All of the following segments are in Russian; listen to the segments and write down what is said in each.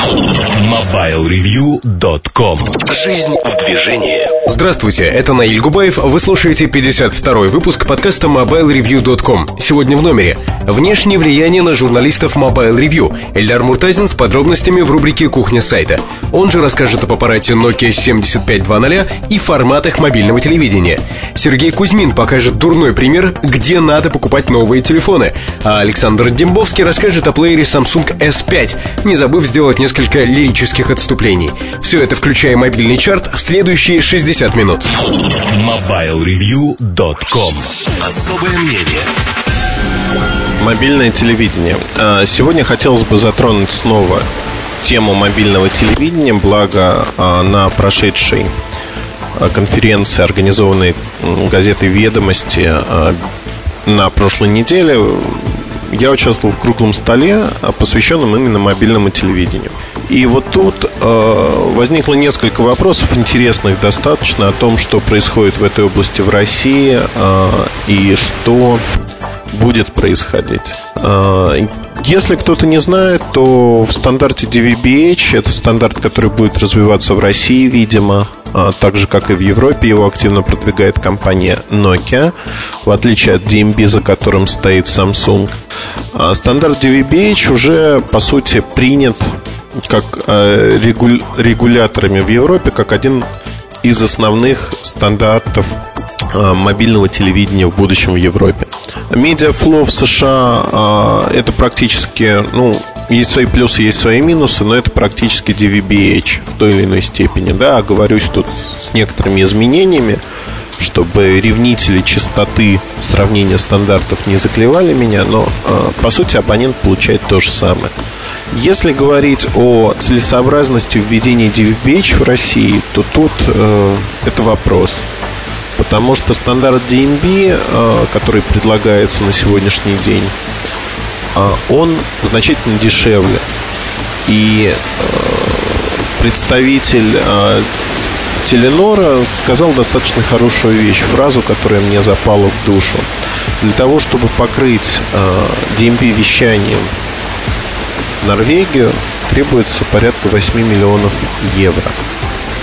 MobileReview.com Жизнь в движении Здравствуйте, это Наиль Губаев. Вы слушаете 52-й выпуск подкаста MobileReview.com. Сегодня в номере. Внешнее влияние на журналистов Mobile Review. Эльдар Муртазин с подробностями в рубрике «Кухня сайта». Он же расскажет об аппарате Nokia 7520 и форматах мобильного телевидения. Сергей Кузьмин покажет дурной пример, где надо покупать новые телефоны. А Александр Дембовский расскажет о плеере Samsung S5, не забыв сделать несколько лирических отступлений. Все это, включая мобильный чарт, в следующие 60 минут. MobileReview.com Особое мнение Мобильное телевидение. А, сегодня хотелось бы затронуть снова тему мобильного телевидения, благо а, на прошедшей а, конференции, организованной газетой «Ведомости» на прошлой неделе, я участвовал в круглом столе, посвященном именно мобильному телевидению. И вот тут э, возникло несколько вопросов интересных достаточно о том, что происходит в этой области в России э, и что будет происходить. Э, если кто-то не знает, то в стандарте DVB-H, это стандарт, который будет развиваться в России, видимо, а, так же, как и в Европе, его активно продвигает компания Nokia, в отличие от DMB, за которым стоит Samsung. А, стандарт DVB-H уже, по сути, принят как а, регуляторами в Европе, как один из основных стандартов мобильного телевидения в будущем в Европе. MediaFLO в США это практически, ну, есть свои плюсы, есть свои минусы, но это практически DVB-H в той или иной степени. Да, оговорюсь тут с некоторыми изменениями, чтобы ревнители чистоты сравнения стандартов не заклевали меня, но э, по сути абонент получает то же самое. Если говорить о целесообразности введения DVB-H в России, то тут э, это вопрос. Потому что стандарт DNB, э, который предлагается на сегодняшний день, а он значительно дешевле. И э, представитель э, Теленора сказал достаточно хорошую вещь, фразу, которая мне запала в душу. Для того, чтобы покрыть э, DMP вещанием Норвегию, требуется порядка 8 миллионов евро.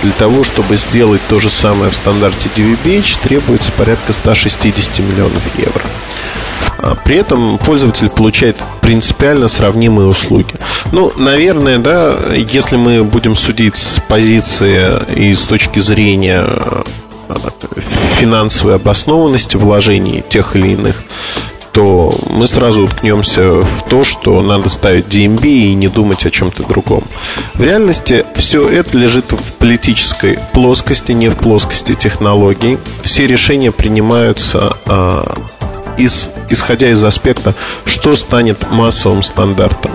Для того, чтобы сделать то же самое в стандарте DVB-H, требуется порядка 160 миллионов евро. А при этом пользователь получает принципиально сравнимые услуги. Ну, наверное, да, если мы будем судить с позиции и с точки зрения э, финансовой обоснованности вложений тех или иных, то мы сразу уткнемся в то, что надо ставить DMB и не думать о чем-то другом. В реальности все это лежит в политической плоскости, не в плоскости технологий. Все решения принимаются а, из, исходя из аспекта, что станет массовым стандартом.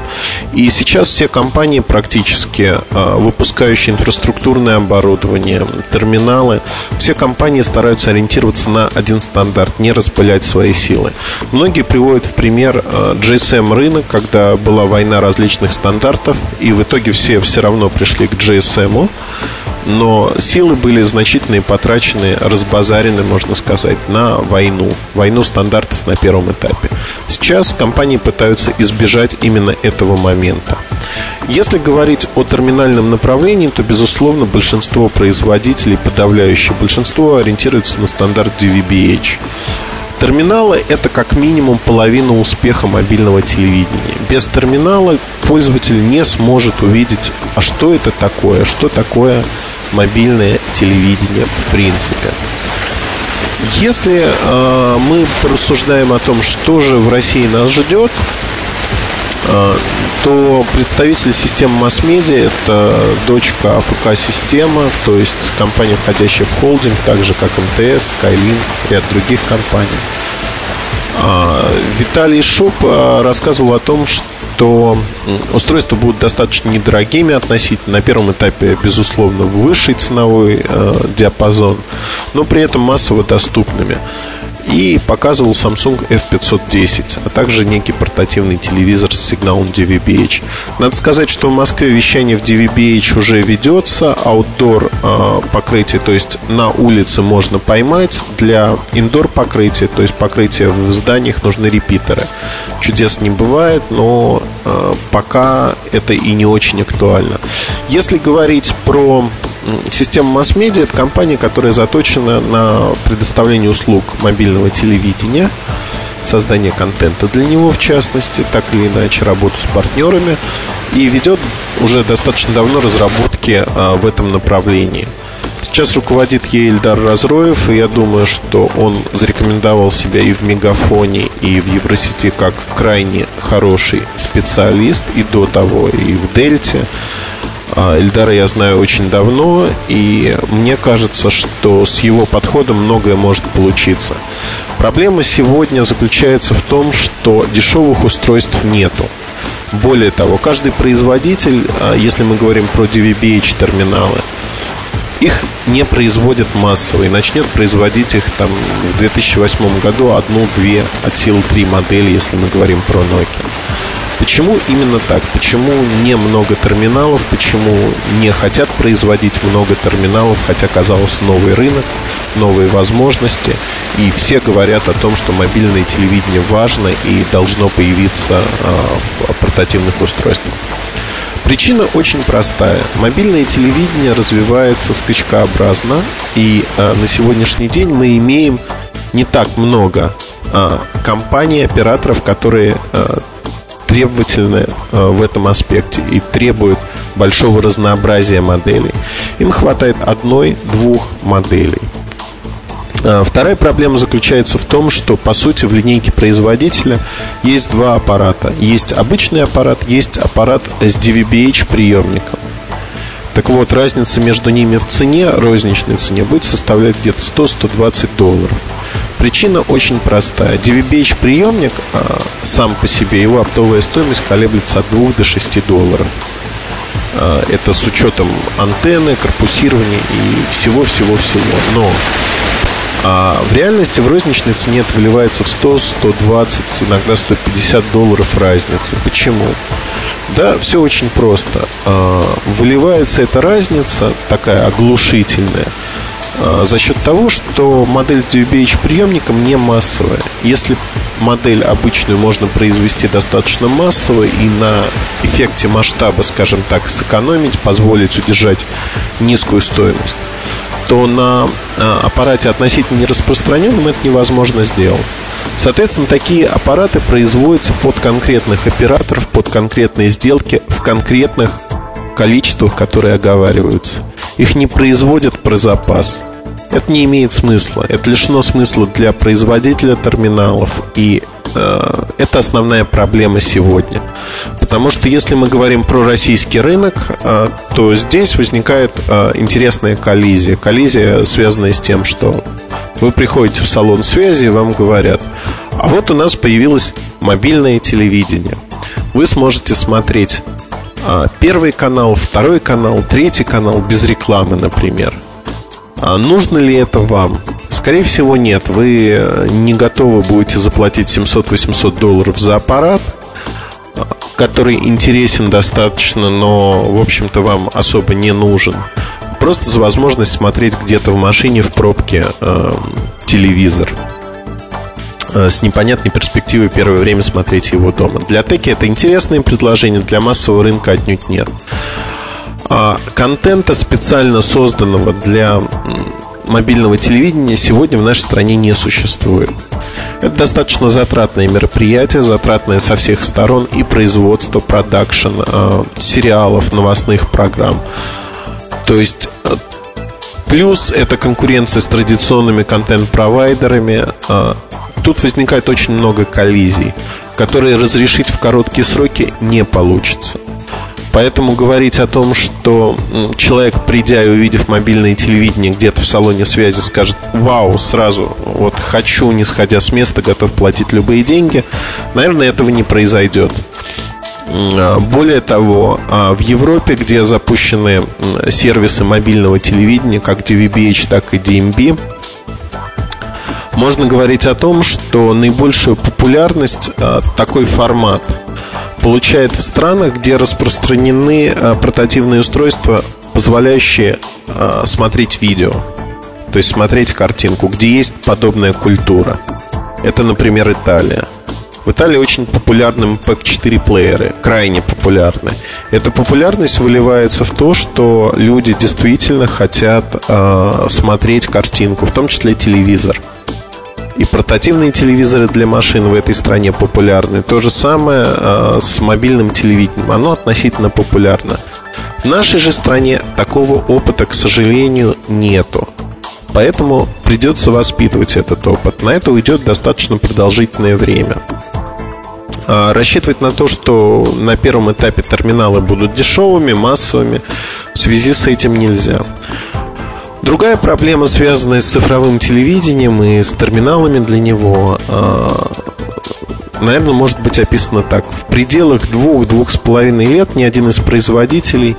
И сейчас все компании практически, а, выпускающие инфраструктурное оборудование, терминалы, все компании стараются ориентироваться на один стандарт, не распылять свои силы. Многие приводят в пример а, GSM рынок, когда была война различных стандартов, и в итоге все все равно пришли к GSM но силы были значительные, потрачены, разбазарены, можно сказать, на войну. Войну стандартов на первом этапе. Сейчас компании пытаются избежать именно этого момента. Если говорить о терминальном направлении, то, безусловно, большинство производителей, подавляющее большинство, ориентируются на стандарт DVB-H. Терминалы – это как минимум половина успеха мобильного телевидения. Без терминала пользователь не сможет увидеть, а что это такое, что такое мобильное телевидение в принципе. Если э, мы порассуждаем о том, что же в России нас ждет, э, то представитель системы масс-медиа – это дочка АФК-система, то есть компания, входящая в холдинг, так же как МТС, Skylink, ряд других компаний. А, Виталий Шуп э, рассказывал о том, что то устройства будут достаточно недорогими относительно. На первом этапе, безусловно, высший ценовой э, диапазон, но при этом массово доступными. И показывал Samsung F510, а также некий портативный телевизор с сигналом DVB-H. Надо сказать, что в Москве вещание в DVB-H уже ведется, аутдор э, покрытие, то есть на улице можно поймать, для индор покрытия, то есть покрытия в зданиях нужны репитеры. Чудес не бывает, но э, пока это и не очень актуально. Если говорить про Система масс-медиа – это компания, которая заточена на предоставление услуг мобильного телевидения, создание контента для него, в частности, так или иначе, работу с партнерами и ведет уже достаточно давно разработки а, в этом направлении. Сейчас руководит ей Ильдар Разроев, и я думаю, что он зарекомендовал себя и в Мегафоне, и в Евросети как крайне хороший специалист, и до того, и в Дельте. А, Эльдара я знаю очень давно, и мне кажется, что с его подходом многое может получиться. Проблема сегодня заключается в том, что дешевых устройств нету. Более того, каждый производитель, а, если мы говорим про DVB-H терминалы, их не производят массово и начнет производить их там в 2008 году одну-две от сил три модели, если мы говорим про Nokia. Почему именно так? Почему не много терминалов? Почему не хотят производить много терминалов, хотя казалось новый рынок, новые возможности? И все говорят о том, что мобильное телевидение важно и должно появиться а, в портативных устройствах. Причина очень простая. Мобильное телевидение развивается скачкообразно, и э, на сегодняшний день мы имеем не так много э, компаний, операторов, которые э, требовательны э, в этом аспекте и требуют большого разнообразия моделей. Им хватает одной-двух моделей. Э, вторая проблема заключается в том, что по сути в линейке производителя есть два аппарата. Есть обычный аппарат, есть аппарат с DVB-H приемником. Так вот, разница между ними в цене, розничной цене, будет составлять где-то 100-120 долларов. Причина очень простая. DVB-H приемник а, сам по себе, его оптовая стоимость колеблется от 2 до 6 долларов. А, это с учетом антенны, корпусирования и всего-всего-всего. Но а в реальности в розничной цене это выливается в 100, 120, иногда 150 долларов разницы. Почему? Да, все очень просто. А, выливается эта разница, такая оглушительная, за счет того, что модель с DVB-H приемником не массовая. Если модель обычную можно произвести достаточно массово и на эффекте масштаба, скажем так, сэкономить, позволить удержать низкую стоимость, то на а, аппарате относительно нераспространенном это невозможно сделать. Соответственно, такие аппараты производятся под конкретных операторов, под конкретные сделки в конкретных количествах, которые оговариваются. Их не производят про запас. Это не имеет смысла. Это лишено смысла для производителя терминалов. И э, это основная проблема сегодня. Потому что если мы говорим про российский рынок, э, то здесь возникает э, интересная коллизия. Коллизия, связанная с тем, что вы приходите в салон связи и вам говорят, а вот у нас появилось мобильное телевидение. Вы сможете смотреть первый канал, второй канал, третий канал без рекламы, например. А нужно ли это вам? Скорее всего, нет. Вы э, не готовы будете заплатить 700-800 долларов за аппарат, а, который интересен достаточно, но, в общем-то, вам особо не нужен. Просто за возможность смотреть где-то в машине в пробке э, телевизор. Э, с непонятной перспективой первое время смотреть его дома. Для теки это интересное предложение, для массового рынка отнюдь нет. А контента, специально созданного для мобильного телевидения, сегодня в нашей стране не существует. Это достаточно затратное мероприятие, затратное со всех сторон и производство, продакшн, э, сериалов, новостных программ. То есть э, Плюс это конкуренция с традиционными контент-провайдерами, тут возникает очень много коллизий, которые разрешить в короткие сроки не получится. Поэтому говорить о том, что человек, придя и увидев мобильное телевидение где-то в салоне связи, скажет «Вау, сразу, вот хочу, не сходя с места, готов платить любые деньги», наверное, этого не произойдет. А, более того, а, в Европе, где запущены сервисы мобильного телевидения, как DVB-H, так и DMB, можно говорить о том, что наибольшую популярность а, такой формат получает в странах, где распространены а, портативные устройства, позволяющие а, смотреть видео, то есть смотреть картинку, где есть подобная культура. Это, например, Италия. В Италии очень популярны MP4 плееры, крайне популярны. Эта популярность выливается в то, что люди действительно хотят э, смотреть картинку, в том числе телевизор. И портативные телевизоры для машин в этой стране популярны. То же самое э, с мобильным телевидением. Оно относительно популярно. В нашей же стране такого опыта, к сожалению, нету. Поэтому придется воспитывать этот опыт. На это уйдет достаточно продолжительное время. А, рассчитывать на то, что на первом этапе терминалы будут дешевыми, массовыми, в связи с этим нельзя. Другая проблема, связанная с цифровым телевидением и с терминалами для него, а, наверное, может быть описана так. В пределах двух-двух с половиной лет ни один из производителей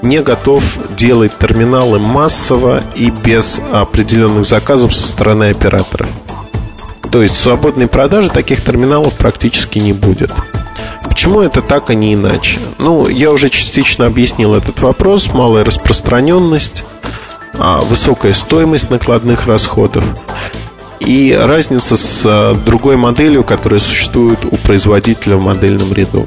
не готов делать терминалы массово и без определенных заказов со стороны операторов. То есть свободной продажи таких терминалов практически не будет. Почему это так, а не иначе? Ну, я уже частично объяснил этот вопрос. Малая распространенность, высокая стоимость накладных расходов и разница с а, другой моделью, которая существует у производителя в модельном ряду.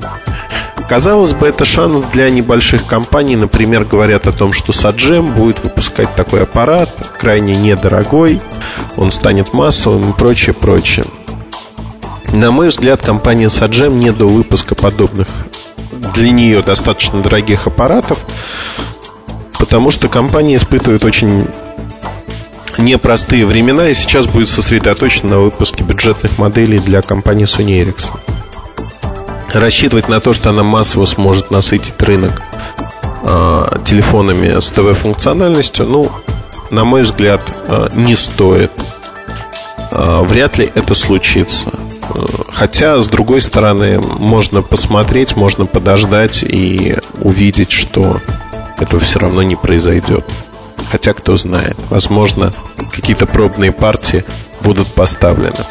Казалось бы, это шанс для небольших компаний. Например, говорят о том, что Саджем будет выпускать такой аппарат, крайне недорогой, он станет массовым и прочее, прочее. На мой взгляд, компания Саджем не до выпуска подобных для нее достаточно дорогих аппаратов, потому что компания испытывает очень непростые времена и сейчас будет сосредоточена на выпуске бюджетных моделей для компании Sony Ericsson рассчитывать на то, что она массово сможет насытить рынок э, телефонами с ТВ-функциональностью, ну, на мой взгляд, э, не стоит. Э, вряд ли это случится. Хотя, с другой стороны, можно посмотреть, можно подождать и увидеть, что этого все равно не произойдет. Хотя, кто знает, возможно, какие-то пробные партии будут поставлены.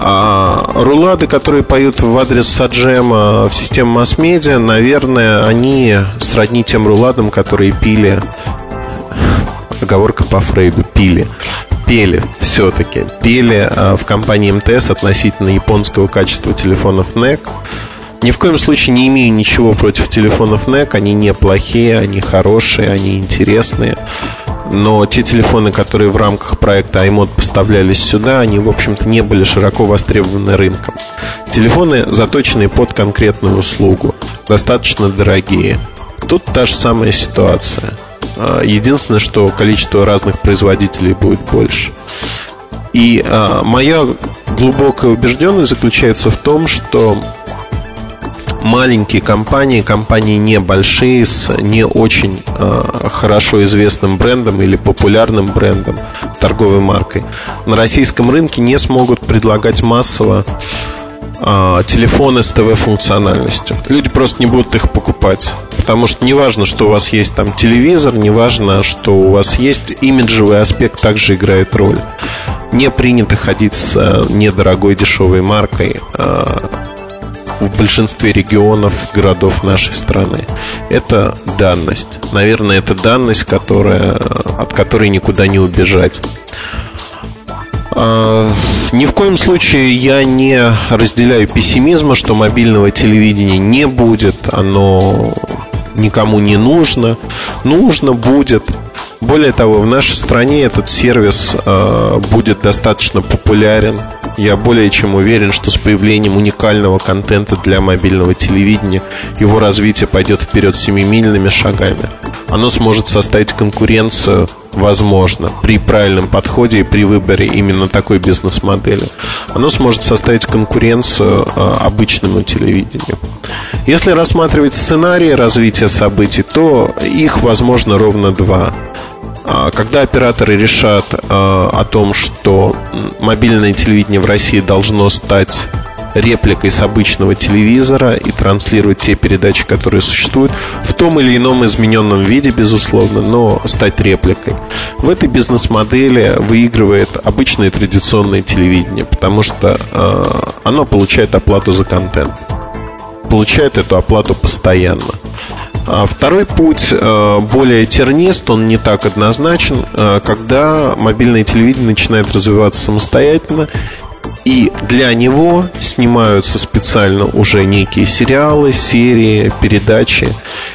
А рулады, которые поют в адрес Саджема в системе масс-медиа, наверное, они сродни тем руладам, которые пили оговорка по Фрейду, пили пели все-таки. Пели а, в компании МТС относительно японского качества телефонов NEC. Ни в коем случае не имею ничего против телефонов NEC. Они не плохие, они хорошие, они интересные. Но те телефоны, которые в рамках проекта iMod поставлялись сюда, они, в общем-то, не были широко востребованы рынком. Телефоны, заточенные под конкретную услугу, достаточно дорогие. Тут та же самая ситуация. А, единственное, что количество разных производителей будет больше. И а, моя глубокая убежденность заключается в том, что маленькие компании, компании небольшие с не очень э, хорошо известным брендом или популярным брендом, торговой маркой, на российском рынке не смогут предлагать массово э, телефоны с ТВ-функциональностью. Люди просто не будут их покупать. Потому что неважно, что у вас есть там телевизор, неважно, что у вас есть имиджевый аспект, также играет роль. Не принято ходить с э, недорогой дешевой маркой. Э, в большинстве регионов, городов нашей страны. Это данность. Наверное, это данность, которая, от которой никуда не убежать. А, ни в коем случае я не разделяю пессимизма, что мобильного телевидения не будет, оно никому не нужно. Нужно будет. Более того, в нашей стране этот сервис э, будет достаточно популярен. Я более чем уверен, что с появлением уникального контента для мобильного телевидения его развитие пойдет вперед семимильными шагами. Оно сможет составить конкуренцию, возможно, при правильном подходе и при выборе именно такой бизнес-модели. Оно сможет составить конкуренцию э, обычному телевидению. Если рассматривать сценарии развития событий, то их возможно ровно два. А, когда операторы решат а, о том, что мобильное телевидение в России должно стать репликой с обычного телевизора и транслировать те передачи, которые существуют в том или ином измененном виде, безусловно, но стать репликой. В этой бизнес-модели выигрывает обычное традиционное телевидение, потому что э, оно получает оплату за контент. Получает эту оплату постоянно. А второй путь э, более тернист, он не так однозначен, э, когда мобильное телевидение начинает развиваться самостоятельно и для него снимаются специально уже некие сериалы, серии, передачи.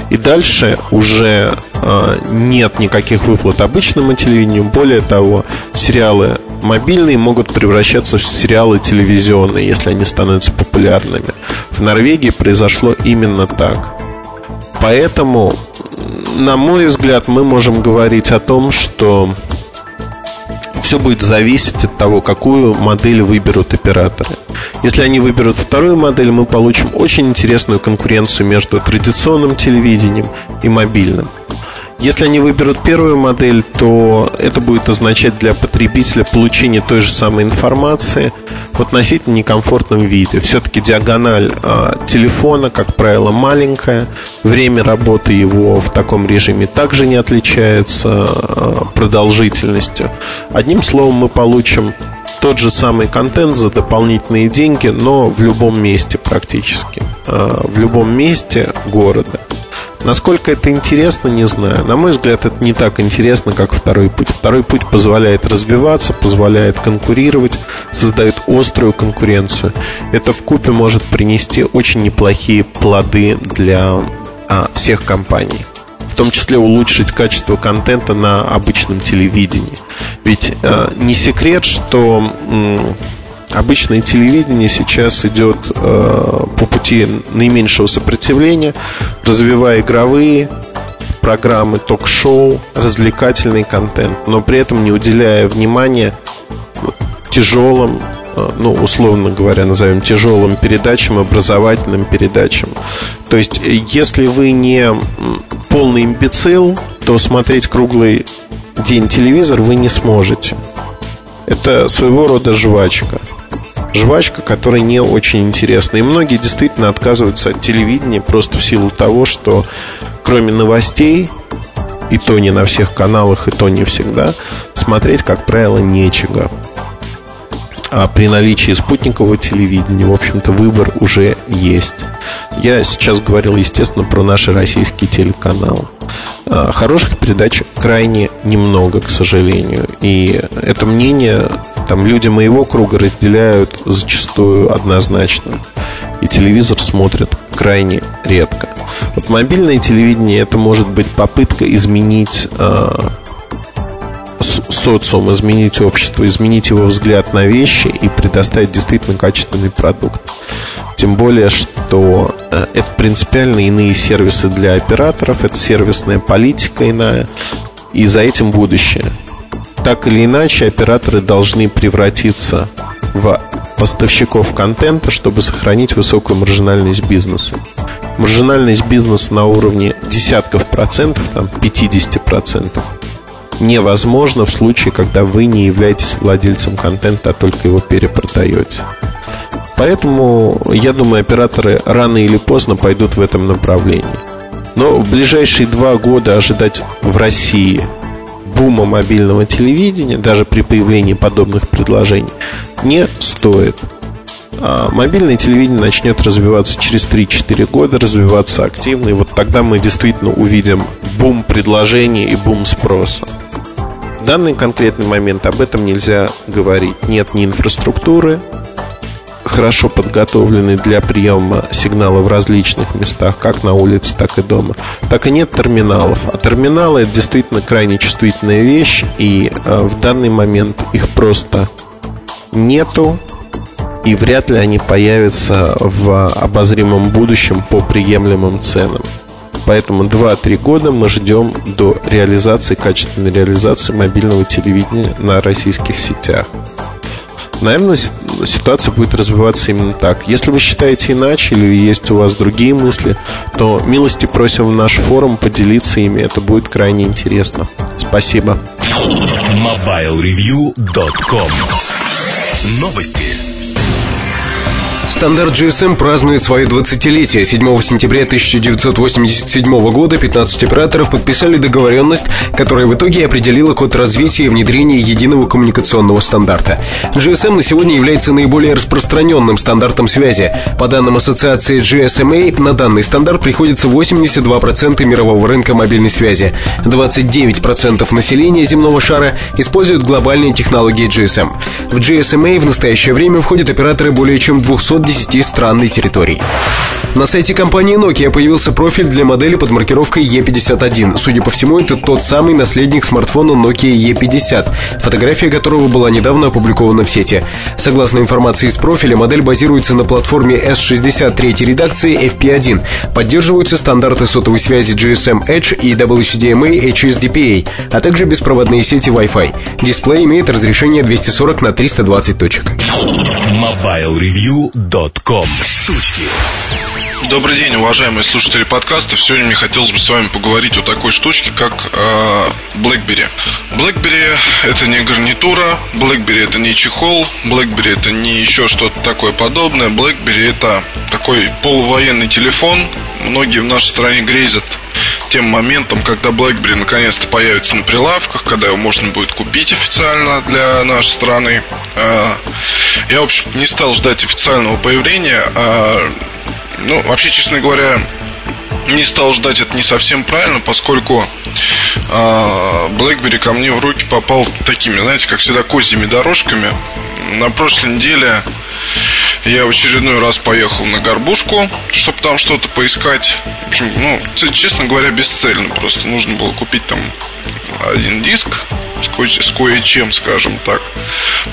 И дальше уже э, нет никаких выплат обычному телевидению. Более того, сериалы мобильные могут превращаться в сериалы телевизионные, если они становятся популярными. В Норвегии произошло именно так. Поэтому, на мой взгляд, мы можем говорить о том, что все будет зависеть от того, какую модель выберут операторы. Если они выберут вторую модель, мы получим очень интересную конкуренцию между традиционным телевидением и мобильным. Если они выберут первую модель, то это будет означать для потребителя получение той же самой информации в относительно некомфортном виде. Все-таки диагональ э, телефона, как правило, маленькая. Время работы его в таком режиме также не отличается э, продолжительностью. Одним словом, мы получим тот же самый контент за дополнительные деньги, но в любом месте практически. Э, в любом месте города. Насколько это интересно, не знаю. На мой взгляд, это не так интересно, как второй путь. Второй путь позволяет развиваться, позволяет конкурировать, создает острую конкуренцию. Это в купе может принести очень неплохие плоды для а, всех компаний. В том числе улучшить качество контента на обычном телевидении. Ведь э, не секрет, что Обычное телевидение сейчас идет э, по пути наименьшего сопротивления, развивая игровые программы, ток-шоу, развлекательный контент, но при этом не уделяя внимания тяжелым, э, ну, условно говоря, назовем тяжелым передачам, образовательным передачам. То есть, если вы не полный имбецил, то смотреть круглый день телевизор вы не сможете. Это своего рода жвачка жвачка, которая не очень интересна. И многие действительно отказываются от телевидения просто в силу того, что кроме новостей, и то не на всех каналах, и то не всегда, смотреть, как правило, нечего. А при наличии спутникового телевидения, в общем-то, выбор уже есть. Я сейчас говорил, естественно, про наши российские телеканалы. А, хороших передач крайне немного, к сожалению. И это мнение там люди моего круга разделяют зачастую однозначно. И телевизор смотрят крайне редко. Вот мобильное телевидение это может быть попытка изменить э, социум, изменить общество, изменить его взгляд на вещи и предоставить действительно качественный продукт. Тем более, что э, это принципиально иные сервисы для операторов, это сервисная политика иная, и за этим будущее так или иначе операторы должны превратиться в поставщиков контента, чтобы сохранить высокую маржинальность бизнеса. Маржинальность бизнеса на уровне десятков процентов, там 50 процентов, невозможно в случае, когда вы не являетесь владельцем контента, а только его перепродаете. Поэтому, я думаю, операторы рано или поздно пойдут в этом направлении. Но в ближайшие два года ожидать в России бума мобильного телевидения, даже при появлении подобных предложений, не стоит. А мобильное телевидение начнет развиваться через 3-4 года, развиваться активно, и вот тогда мы действительно увидим бум предложений и бум спроса. Данный конкретный момент об этом нельзя говорить. Нет ни инфраструктуры, хорошо подготовлены для приема сигнала в различных местах, как на улице, так и дома, так и нет терминалов. А терминалы это действительно крайне чувствительная вещь, и э, в данный момент их просто нету, и вряд ли они появятся в обозримом будущем по приемлемым ценам. Поэтому 2-3 года мы ждем до реализации, качественной реализации мобильного телевидения на российских сетях. Наверное, ситуация будет развиваться именно так. Если вы считаете иначе или есть у вас другие мысли, то милости просим в наш форум поделиться ими. Это будет крайне интересно. Спасибо. MobileReview.com Новости. Стандарт GSM празднует свое 20-летие. 7 сентября 1987 года 15 операторов подписали договоренность, которая в итоге определила код развития и внедрения единого коммуникационного стандарта. GSM на сегодня является наиболее распространенным стандартом связи. По данным ассоциации GSMA, на данный стандарт приходится 82% мирового рынка мобильной связи. 29% населения земного шара используют глобальные технологии GSM. В GSMA в настоящее время входят операторы более чем 210 стран и территорий. На сайте компании Nokia появился профиль для модели под маркировкой E51. Судя по всему, это тот самый наследник смартфона Nokia E50, фотография которого была недавно опубликована в сети. Согласно информации из профиля, модель базируется на платформе S63 редакции FP1. Поддерживаются стандарты сотовой связи GSM Edge и WCDMA HSDPA, а также беспроводные сети Wi-Fi. Дисплей имеет разрешение 240 на 320 точек. MobileReview.com Штучки Добрый день, уважаемые слушатели подкаста. Сегодня мне хотелось бы с вами поговорить о такой штучке, как э, BlackBerry. BlackBerry это не гарнитура, BlackBerry это не чехол, BlackBerry это не еще что-то такое подобное. BlackBerry это такой полувоенный телефон. Многие в нашей стране грезят тем моментом, когда BlackBerry наконец-то появится на прилавках, когда его можно будет купить официально для нашей страны. Э, я, в общем, не стал ждать официального появления, а ну, вообще, честно говоря, не стал ждать это не совсем правильно, поскольку BlackBerry ко мне в руки попал такими, знаете, как всегда, козьими дорожками. На прошлой неделе я в очередной раз поехал на горбушку, чтобы там что-то поискать. В общем, ну, честно говоря, бесцельно просто. Нужно было купить там один диск с, ко- с кое-чем, скажем так.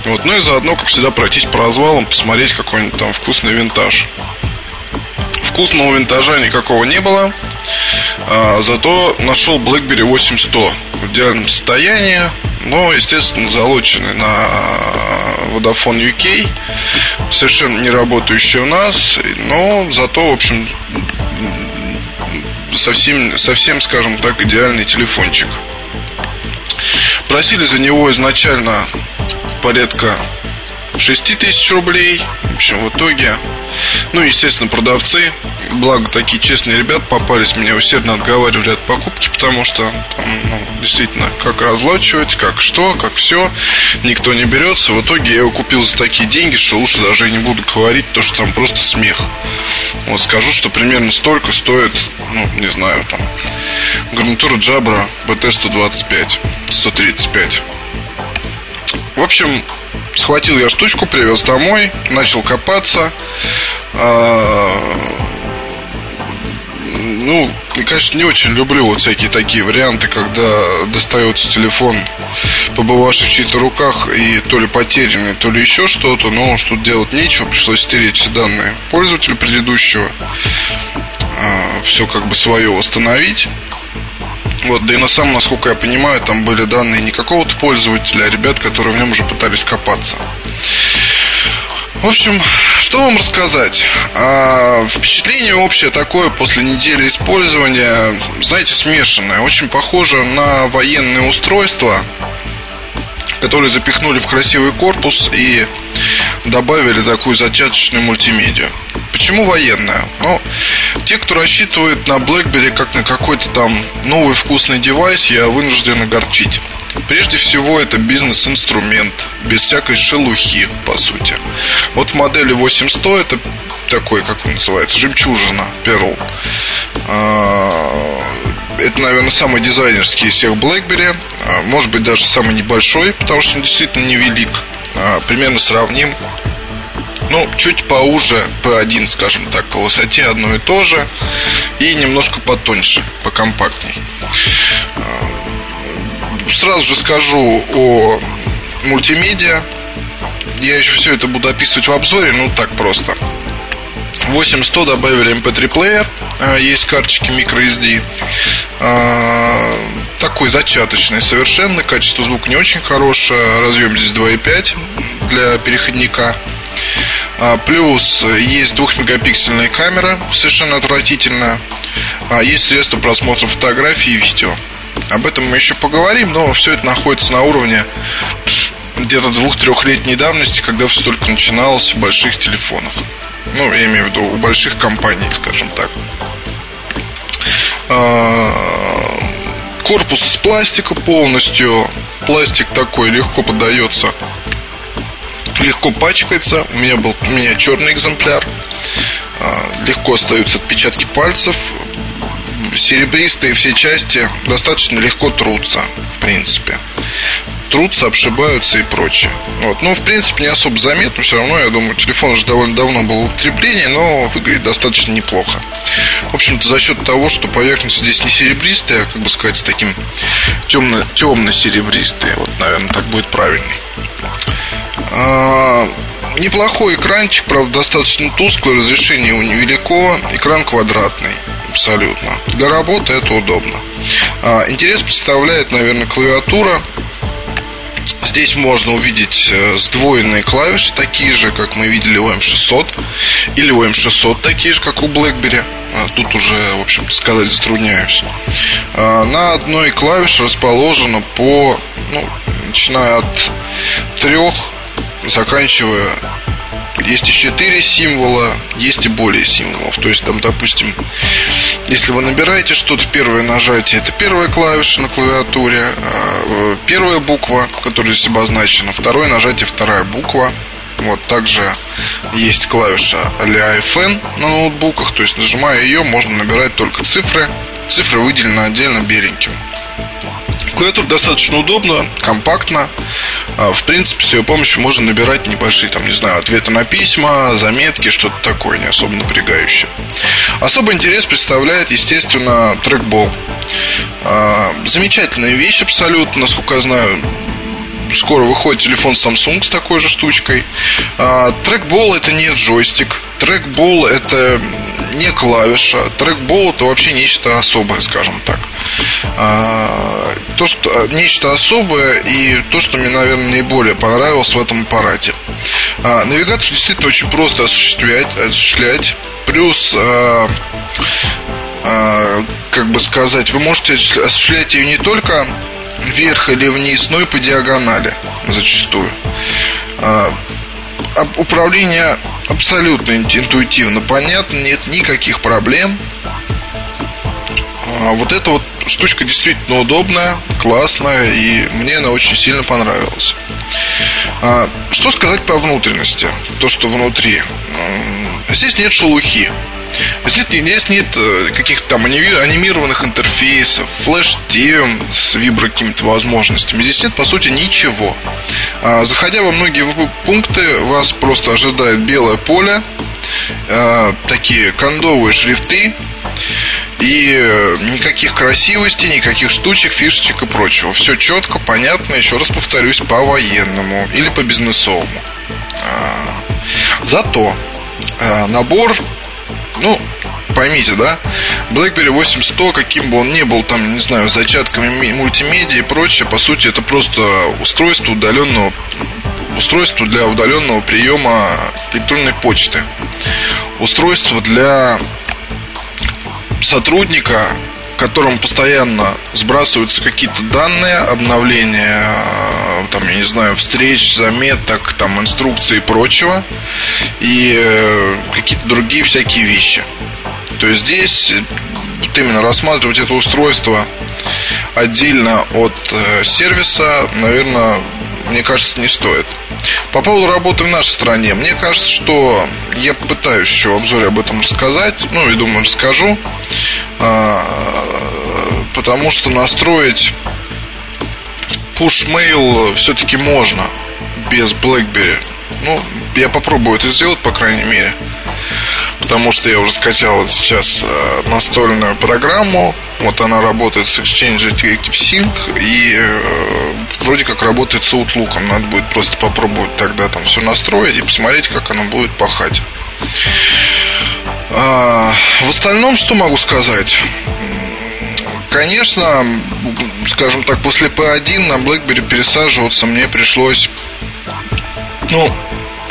Вот, ну и заодно, как всегда, пройтись по развалам, посмотреть какой-нибудь там вкусный винтаж. Вкусного винтажа никакого не было. А, зато нашел BlackBerry 8100 в идеальном состоянии. Но, естественно, залоченный на Vodafone UK. Совершенно не работающий у нас. Но зато, в общем, совсем, совсем, скажем так, идеальный телефончик. Просили за него изначально порядка 6 тысяч рублей. В общем, в итоге, ну, естественно, продавцы, благо такие честные ребят попались, меня усердно отговаривали от покупки, потому что там, ну, действительно, как разлочивать, как что, как все, никто не берется. В итоге я его купил за такие деньги, что лучше даже и не буду говорить, то что там просто смех. Вот скажу, что примерно столько стоит, ну, не знаю, там, гарнитура Jabra BT-125, 135. В общем, Схватил я штучку, привез домой, начал копаться. А, ну, конечно, не очень люблю вот всякие такие варианты, когда достается телефон, побывавший в чьих-то руках, и то ли потерянный, то ли еще что-то, но что делать нечего, пришлось стереть все данные пользователя предыдущего, а, все как бы свое восстановить. Вот, да и на самом, насколько я понимаю, там были данные не какого-то пользователя, а ребят, которые в нем уже пытались копаться. В общем, что вам рассказать? А, впечатление общее такое после недели использования, знаете, смешанное. Очень похоже на военные устройства, которые запихнули в красивый корпус и добавили такую зачаточную мультимедиа. Почему военная? Ну, те, кто рассчитывает на BlackBerry как на какой-то там новый вкусный девайс, я вынужден огорчить. Прежде всего, это бизнес-инструмент, без всякой шелухи, по сути. Вот в модели 8100 это такой, как он называется, жемчужина, Pearl. А, это, наверное, самый дизайнерский из всех BlackBerry. А, может быть, даже самый небольшой, потому что он действительно невелик. А, примерно сравним ну, чуть поуже P1, скажем так, по высоте одно и то же. И немножко потоньше, покомпактней. Сразу же скажу о мультимедиа. Я еще все это буду описывать в обзоре, ну так просто. 8100 добавили MP3 плеер, есть карточки microSD. Такой зачаточный совершенно, качество звука не очень хорошее, разъем здесь 2.5 для переходника. Плюс есть двухмегапиксельная камера, совершенно отвратительная. Есть средства просмотра фотографий и видео. Об этом мы еще поговорим, но все это находится на уровне где-то двух-трехлетней давности, когда все только начиналось в больших телефонах. Ну, я имею в виду у больших компаний, скажем так. А, корпус из пластика полностью. Пластик такой легко подается легко пачкается. У меня был у меня черный экземпляр. А, легко остаются отпечатки пальцев. Серебристые все части достаточно легко трутся, в принципе. Трутся, обшибаются и прочее. Вот. Ну, в принципе, не особо заметно. Все равно, я думаю, телефон уже довольно давно был в употреблении, но выглядит достаточно неплохо. В общем-то, за счет того, что поверхность здесь не серебристая, а, как бы сказать, с таким темно, темно-серебристой. Вот, наверное, так будет правильней. А, неплохой экранчик, правда, достаточно тусклый, разрешение у него велико, экран квадратный, абсолютно. Для работы это удобно. А, интерес представляет, наверное, клавиатура. Здесь можно увидеть э, сдвоенные клавиши, такие же, как мы видели у M600, или у M600, такие же, как у BlackBerry. А, тут уже, в общем-то, сказать затрудняюсь. На одной клавише расположено по, ну, начиная от трех заканчивая есть и 4 символа, есть и более символов. То есть, там, допустим, если вы набираете что-то, первое нажатие это первая клавиша на клавиатуре, а, э, первая буква, которая здесь обозначена, второе нажатие, вторая буква. Вот также есть клавиша а FN на ноутбуках, то есть нажимая ее, можно набирать только цифры. Цифры выделены отдельно беленьким. Клавиатура достаточно удобно, компактно. А, в принципе, с ее помощью можно набирать небольшие, там, не знаю, ответы на письма, заметки, что-то такое, не особо напрягающее. Особый интерес представляет, естественно, трекбол. А, замечательная вещь абсолютно, насколько я знаю, скоро выходит телефон Samsung с такой же штучкой. А, трекбол это не джойстик. Трекбол это не клавиша. Трекбол это вообще нечто особое, скажем так. А, то, что а, нечто особое и то, что мне, наверное, наиболее понравилось в этом аппарате. Навигацию действительно очень просто осуществлять. осуществлять. Плюс как бы сказать, вы можете осуществлять ее не только вверх или вниз, но и по диагонали зачастую. А, управление абсолютно интуитивно понятно, нет никаких проблем. А, вот эта вот штучка действительно удобная, классная, и мне она очень сильно понравилась. А, что сказать по внутренности? То, что внутри. Здесь нет шелухи. Здесь, здесь нет э, каких-то там анимированных интерфейсов, флеш-тем с вибро какими-то возможностями. Здесь нет, по сути, ничего. А, заходя во многие пункты, вас просто ожидает белое поле, а, такие кондовые шрифты, и э, никаких красивостей, никаких штучек, фишечек и прочего. Все четко, понятно, еще раз повторюсь, по-военному или по-бизнесовому. А, зато набор ну, поймите, да, BlackBerry 8100, каким бы он ни был, там, не знаю, зачатками мультимедиа и прочее, по сути, это просто устройство удаленного устройство для удаленного приема электронной почты. Устройство для сотрудника, которому постоянно сбрасываются какие-то данные, обновления, там, я не знаю, встреч, заметок, там, инструкции и прочего, и э, какие-то другие всякие вещи. То есть здесь вот именно рассматривать это устройство отдельно от э, сервиса, наверное, мне кажется, не стоит. По поводу работы в нашей стране, мне кажется, что я пытаюсь еще в обзоре об этом рассказать, ну и думаю, расскажу, а, потому что настроить push-mail все-таки можно без BlackBerry. Ну, я попробую это сделать, по крайней мере потому что я уже скачал сейчас э, настольную программу. Вот она работает с Exchange Interactive Sync и э, вроде как работает с Outlook. Надо будет просто попробовать тогда там все настроить и посмотреть, как она будет пахать. А, в остальном, что могу сказать? Конечно, скажем так, после P1 на BlackBerry пересаживаться мне пришлось, ну,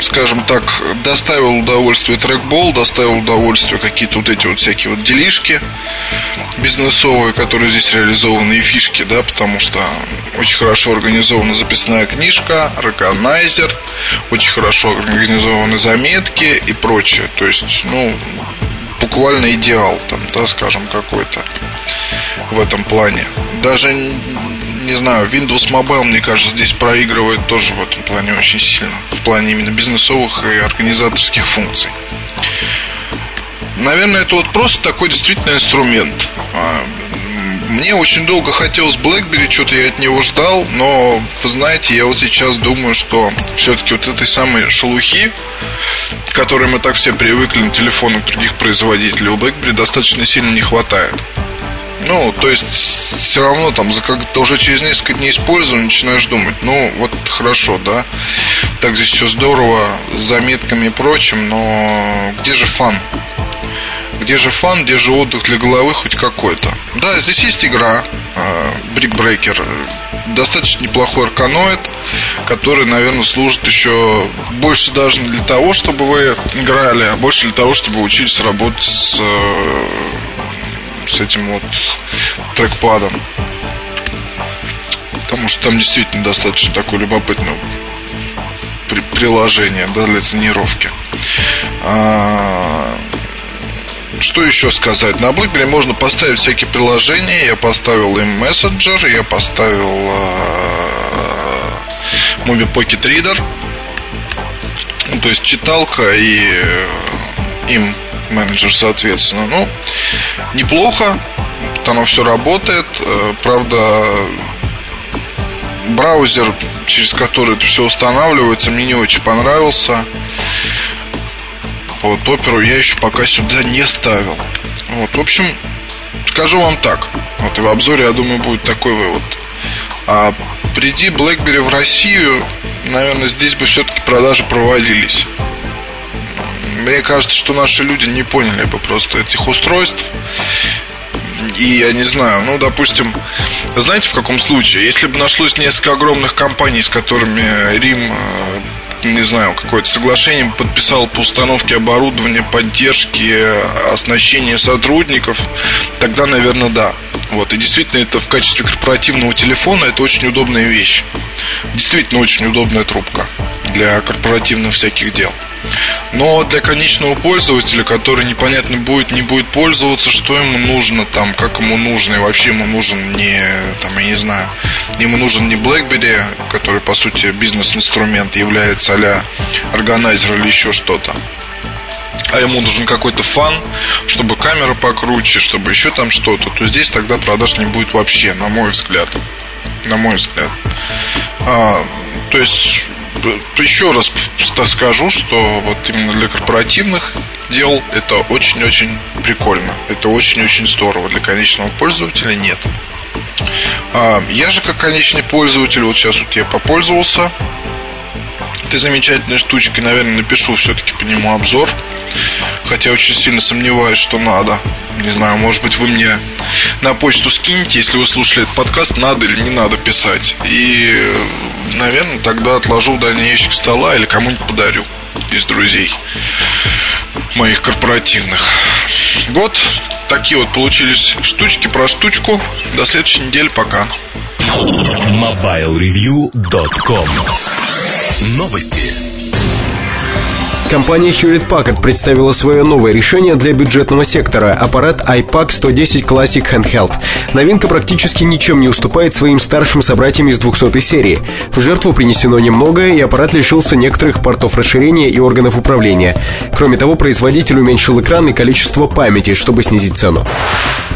скажем так, доставил удовольствие трекбол, доставил удовольствие какие-то вот эти вот всякие вот делишки бизнесовые, которые здесь реализованы, и фишки, да, потому что очень хорошо организована записная книжка, реконайзер, очень хорошо организованы заметки и прочее. То есть, ну, буквально идеал там, да, скажем, какой-то в этом плане. Даже не знаю, Windows Mobile, мне кажется, здесь проигрывает тоже в этом плане очень сильно. В плане именно бизнесовых и организаторских функций. Наверное, это вот просто такой действительно инструмент. А, мне очень долго хотелось BlackBerry, что-то я от него ждал, но, вы знаете, я вот сейчас думаю, что все-таки вот этой самой шелухи, которой мы так все привыкли на телефонах других производителей, у BlackBerry достаточно сильно не хватает. Ну, то есть, все равно там за как-то уже через несколько дней использования начинаешь думать, ну, вот хорошо, да, так здесь все здорово, с заметками и прочим, но где же фан? Где же фан, где же отдых для головы хоть какой-то? Да, здесь есть игра, Brick Breaker, достаточно неплохой арканоид, который, наверное, служит еще больше даже не для того, чтобы вы играли, а больше для того, чтобы вы учились работать с э, с этим вот трекпадом. Потому что там действительно достаточно такое любопытное при приложение да, для тренировки. А, что еще сказать? На BlackBerry можно поставить всякие приложения. Я поставил им Messenger, я поставил а, Pocket Reader. Ну, то есть читалка и э, им менеджер, соответственно. Ну, неплохо, оно все работает. Э, правда, браузер, через который это все устанавливается, мне не очень понравился. Вот оперу я еще пока сюда не ставил. Вот, в общем, скажу вам так. Вот и в обзоре, я думаю, будет такой вывод. А приди BlackBerry в Россию, наверное, здесь бы все-таки продажи проводились. Мне кажется, что наши люди не поняли бы просто этих устройств. И я не знаю, ну, допустим, знаете, в каком случае? Если бы нашлось несколько огромных компаний, с которыми Рим э, не знаю, какое-то соглашение подписал по установке оборудования, поддержки, оснащения сотрудников, тогда, наверное, да. Вот, и действительно, это в качестве корпоративного телефона это очень удобная вещь. Действительно, очень удобная трубка для корпоративных всяких дел. Но для конечного пользователя, который непонятно будет, не будет пользоваться, что ему нужно там, как ему нужно, и вообще ему нужен не, там, я не знаю, ему нужен не BlackBerry, который, по сути, бизнес-инструмент, является а-ля органайзер или еще что-то а ему нужен какой-то фан, чтобы камера покруче, чтобы еще там что-то, то здесь тогда продаж не будет вообще, на мой взгляд. На мой взгляд. А, то есть еще раз скажу, что вот именно для корпоративных дел это очень-очень прикольно. Это очень-очень здорово. Для конечного пользователя нет. А, я же как конечный пользователь, вот сейчас вот я попользовался этой замечательной штучкой, наверное, напишу все-таки по нему обзор. Хотя очень сильно сомневаюсь, что надо. Не знаю, может быть, вы мне на почту скинете, если вы слушали этот подкаст, надо или не надо писать. И, наверное, тогда отложу в дальний ящик стола или кому-нибудь подарю из друзей моих корпоративных. Вот такие вот получились штучки про штучку. До следующей недели. Пока. MobileReview.com Новости. Компания Hewlett Packard представила свое новое решение для бюджетного сектора – аппарат iPac 110 Classic Handheld. Новинка практически ничем не уступает своим старшим собратьям из 200 серии. В жертву принесено немного, и аппарат лишился некоторых портов расширения и органов управления. Кроме того, производитель уменьшил экран и количество памяти, чтобы снизить цену.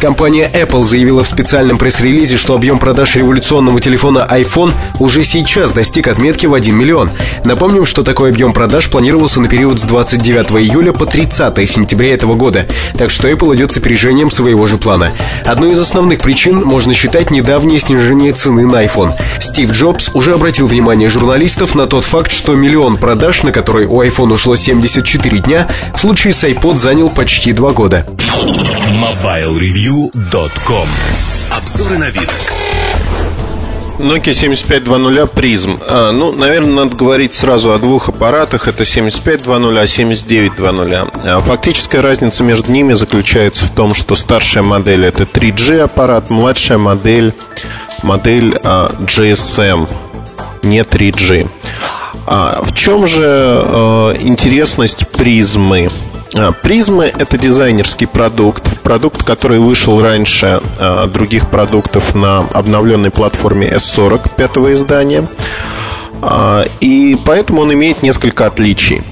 Компания Apple заявила в специальном пресс-релизе, что объем продаж революционного телефона iPhone уже сейчас достиг отметки в 1 миллион. Напомним, что такой объем продаж планировался на период период с 29 июля по 30 сентября этого года, так что Apple идет с опережением своего же плана. Одной из основных причин можно считать недавнее снижение цены на iPhone. Стив Джобс уже обратил внимание журналистов на тот факт, что миллион продаж, на который у iPhone ушло 74 дня, в случае с iPod занял почти два года. MobileReview.com Обзоры новинок Nokia 7520 Prism. А, ну, наверное, надо говорить сразу о двух аппаратах. Это 7520, а 7920. А, фактическая разница между ними заключается в том, что старшая модель это 3G аппарат, младшая модель модель а, GSM, не 3G. А в чем же а, интересность призмы? А, Призмы – это дизайнерский продукт, продукт, который вышел раньше а, других продуктов на обновленной платформе S40 пятого издания, а, и поэтому он имеет несколько отличий.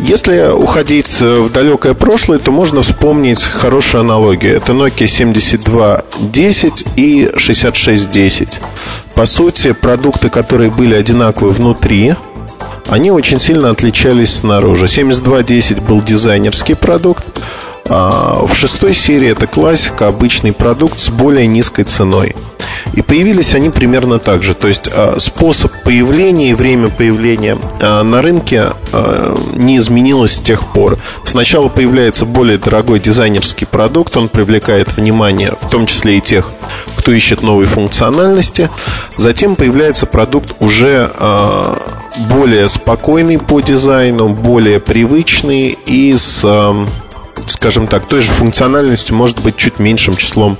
Если уходить в далекое прошлое, то можно вспомнить хорошую аналогию. Это Nokia 7210 и 6610. По сути, продукты, которые были одинаковы внутри, они очень сильно отличались снаружи. 7210 был дизайнерский продукт, а в шестой серии это классика, обычный продукт с более низкой ценой. И появились они примерно так же. То есть а, способ появления и время появления а, на рынке а, не изменилось с тех пор. Сначала появляется более дорогой дизайнерский продукт, он привлекает внимание, в том числе и тех, кто ищет новые функциональности. Затем появляется продукт уже более спокойный по дизайну, более привычный и с, скажем так, той же функциональностью, может быть, чуть меньшим числом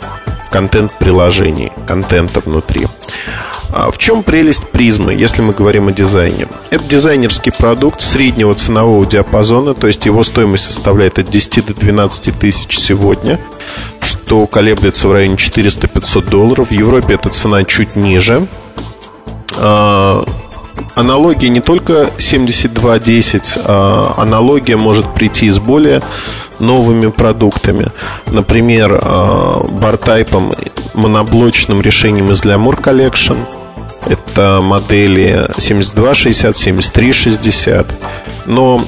контент-приложений, контента внутри. А в чем прелесть призмы, если мы говорим о дизайне? Это дизайнерский продукт среднего ценового диапазона, то есть его стоимость составляет от 10 до 12 тысяч сегодня, что колеблется в районе 400-500 долларов. В Европе эта цена чуть ниже. Аналогия не только 7210, а аналогия может прийти из более новыми продуктами. Например, а, бартайпом, моноблочным решением из Glamour Collection. Это модели 7260, 7360. Но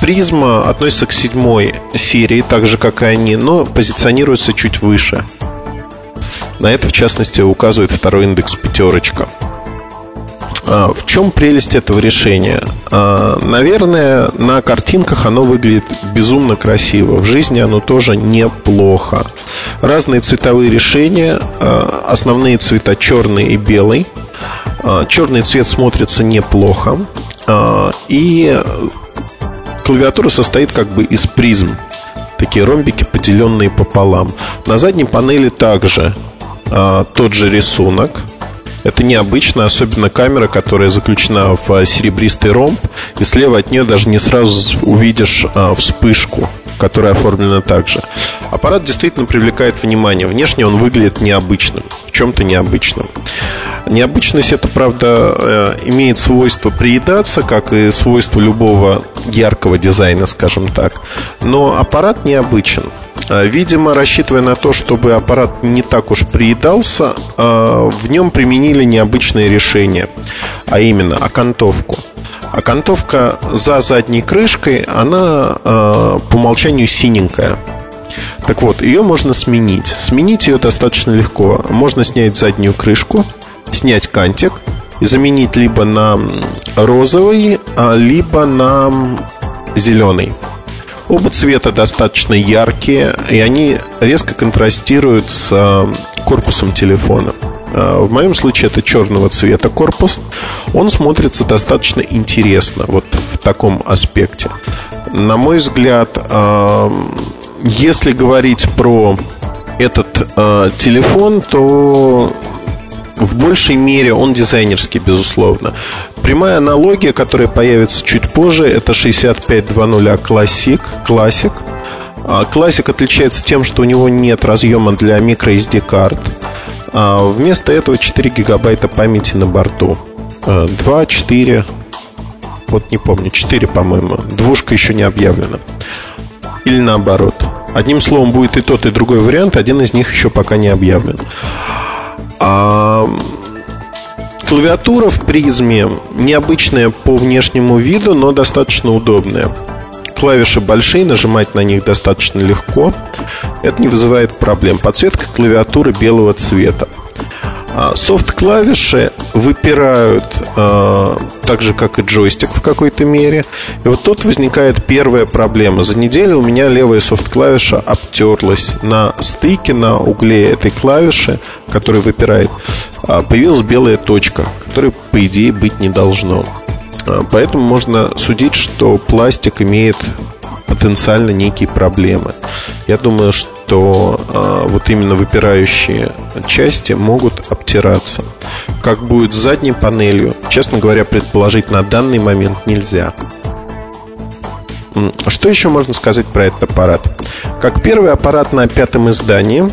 призма относится к седьмой серии, так же, как и они, но позиционируется чуть выше. На это, в частности, указывает второй индекс пятерочка. А, в чем прелесть этого решения? А, наверное, на картинках оно выглядит безумно красиво. В жизни оно тоже неплохо. Разные цветовые решения. А, основные цвета черный и белый. Черный цвет смотрится неплохо. И клавиатура состоит как бы из призм. Такие ромбики, поделенные пополам. На задней панели также тот же рисунок – это необычно, особенно камера, которая заключена в а, серебристый ромб, и слева от нее даже не сразу увидишь а, вспышку которая оформлена также. Аппарат действительно привлекает внимание. Внешне он выглядит необычным, в чем-то необычным. Необычность это, правда, э, имеет свойство приедаться, как и свойство любого яркого дизайна, скажем так. Но аппарат необычен. А, видимо, рассчитывая на то, чтобы аппарат не так уж приедался, а, в нем применили необычное решение, а именно окантовку. Окантовка за задней крышкой, она а, по умолчанию синенькая. Так вот, ее можно сменить. Сменить ее достаточно легко. Можно снять заднюю крышку, снять кантик и заменить либо на розовый, либо на зеленый. Оба цвета достаточно яркие, и они резко контрастируют с э, корпусом телефона. Э, в моем случае это черного цвета корпус. Он смотрится достаточно интересно вот в таком аспекте. На мой взгляд, э, если говорить про этот телефон, то в большей мере он дизайнерский, безусловно. Прямая аналогия, которая появится чуть позже, это 6520 Classic. Classic. Classic отличается тем, что у него нет разъема для microSD карт. А вместо этого 4 гигабайта памяти на борту. 2, 4, вот не помню, 4, по-моему. Двушка еще не объявлена. Или наоборот. Одним словом, будет и тот, и другой вариант. Один из них еще пока не объявлен. А клавиатура в призме необычная по внешнему виду, но достаточно удобная. Клавиши большие, нажимать на них достаточно легко. Это не вызывает проблем. Подсветка клавиатуры белого цвета. А, софт-клавиши выпирают э, так же, как и джойстик в какой-то мере. И вот тут возникает первая проблема. За неделю у меня левая софт-клавиша обтерлась на стыке, на угле этой клавиши, которая выпирает. а, появилась белая точка, которой, по идее, быть не должно. Поэтому можно судить, что пластик имеет потенциально некие проблемы. Я думаю, что э, вот именно выпирающие части могут обтираться. Как будет с задней панелью, честно говоря, предположить на данный момент нельзя. Что еще можно сказать про этот аппарат? Как первый аппарат на пятом издании,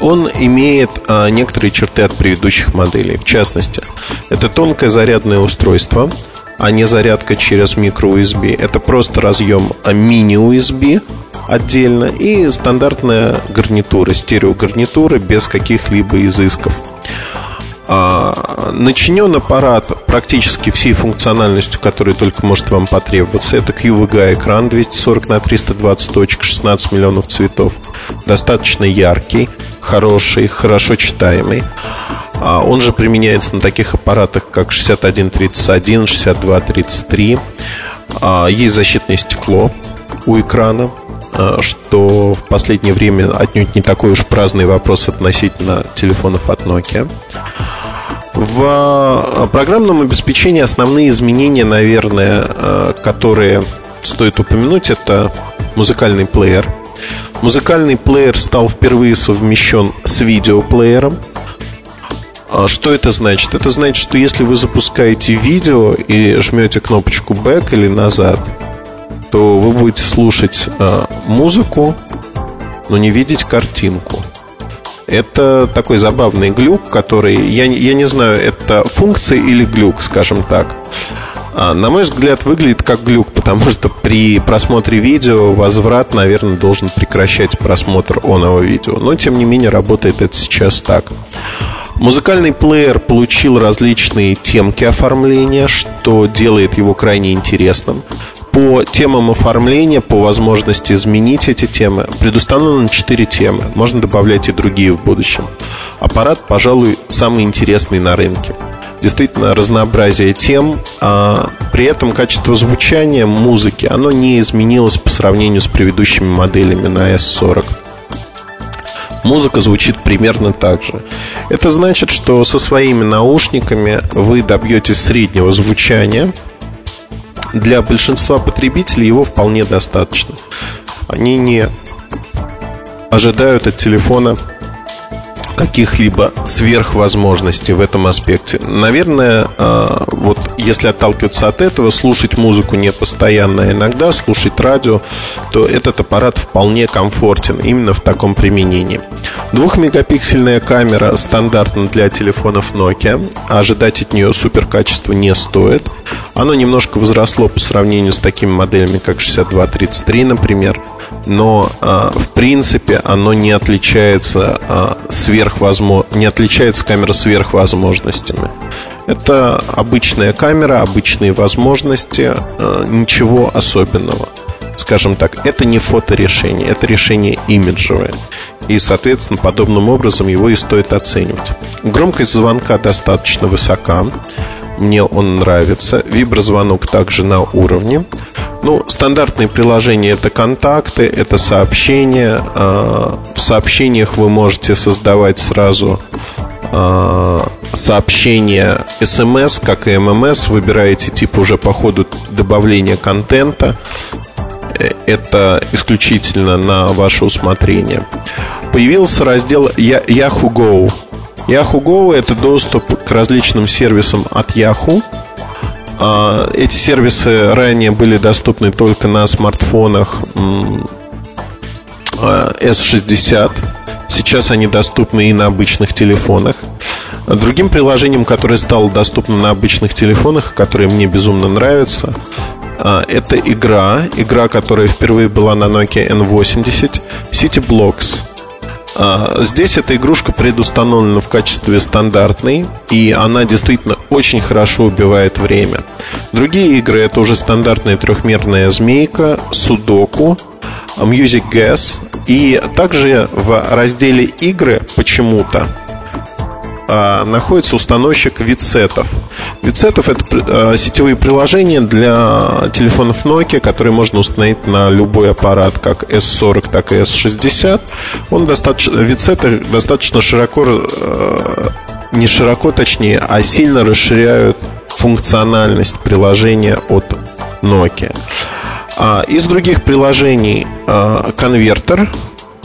он имеет а, некоторые черты от предыдущих моделей. В частности, это тонкое зарядное устройство, а не зарядка через микро-USB. Это просто разъем мини-USB отдельно и стандартная гарнитура, стереогарнитура без каких-либо изысков. А, начинен аппарат практически всей функциональностью, которая только может вам потребоваться. Это QVGA экран 240 на 320 точек, 16 миллионов цветов. Достаточно яркий, хороший, хорошо читаемый. А, он же применяется на таких аппаратах, как 6131, 6233. А, есть защитное стекло у экрана, что в последнее время отнюдь не такой уж праздный вопрос относительно телефонов от Nokia. В э, программном обеспечении основные изменения, наверное, э, которые стоит упомянуть, это музыкальный плеер. Музыкальный плеер стал впервые совмещен с видеоплеером. Что это значит? Это значит, что если вы запускаете видео и жмете кнопочку back или назад, то вы будете слушать э, музыку, но не видеть картинку. Это такой забавный глюк, который, я, я не знаю, это функция или глюк, скажем так. А, на мой взгляд, выглядит как глюк, потому что при просмотре видео возврат, наверное, должен прекращать просмотр оного видео. Но, тем не менее, работает это сейчас так. Музыкальный плеер получил различные темки оформления, что делает его крайне интересным. По темам оформления, по возможности изменить эти темы, предустановлено 4 темы. Можно добавлять и другие в будущем. Аппарат, пожалуй, самый интересный на рынке. Действительно, разнообразие тем, а при этом качество звучания музыки, оно не изменилось по сравнению с предыдущими моделями на S40 музыка звучит примерно так же. Это значит, что со своими наушниками вы добьетесь среднего звучания, для большинства потребителей его вполне достаточно. Они не ожидают от телефона каких-либо сверхвозможностей в этом аспекте. Наверное, а, вот если отталкиваться от этого, слушать музыку не постоянно, а иногда слушать радио, то этот аппарат вполне комфортен именно в таком применении. Двухмегапиксельная камера стандартна для телефонов Nokia. А ожидать от нее супер качества не стоит. Оно немножко возросло по сравнению с такими моделями, как 6233, например. Но в принципе оно не отличается сверх сверхвозможно... не отличается камера сверхвозможностями. Это обычная камера, обычные возможности, э, ничего особенного. Скажем так, это не фоторешение, это решение имиджевое. И, соответственно, подобным образом его и стоит оценивать. Громкость звонка достаточно высока. Мне он нравится. Виброзвонок также на уровне. Ну, стандартные приложения это контакты, это сообщения. А, в сообщениях вы можете создавать сразу а, сообщения SMS, как и MMS. Выбираете тип уже по ходу добавления контента. Э, это исключительно на ваше усмотрение. Появился раздел Yahoo Go. Yahoo Go это доступ к различным сервисам от Yahoo. А, эти сервисы ранее были доступны только на смартфонах S60. Сейчас они доступны и на обычных телефонах. Другим приложением, которое стало доступно на обычных телефонах, которое мне безумно нравится, а, это игра, игра, которая впервые была на Nokia N80, City Blocks. А, здесь эта игрушка предустановлена в качестве стандартной, и она действительно очень хорошо убивает время. Другие игры это уже стандартная трехмерная змейка, судоку, Music Gas, и также в разделе игры почему-то а, находится установщик витсетов. Витсетов это а, сетевые приложения для телефонов Nokia, которые можно установить на любой аппарат, как S40, так и S60. Он достаточно, витсеты достаточно широко а, не широко точнее, а сильно расширяют функциональность приложения от Nokia. А из других приложений а, конвертер,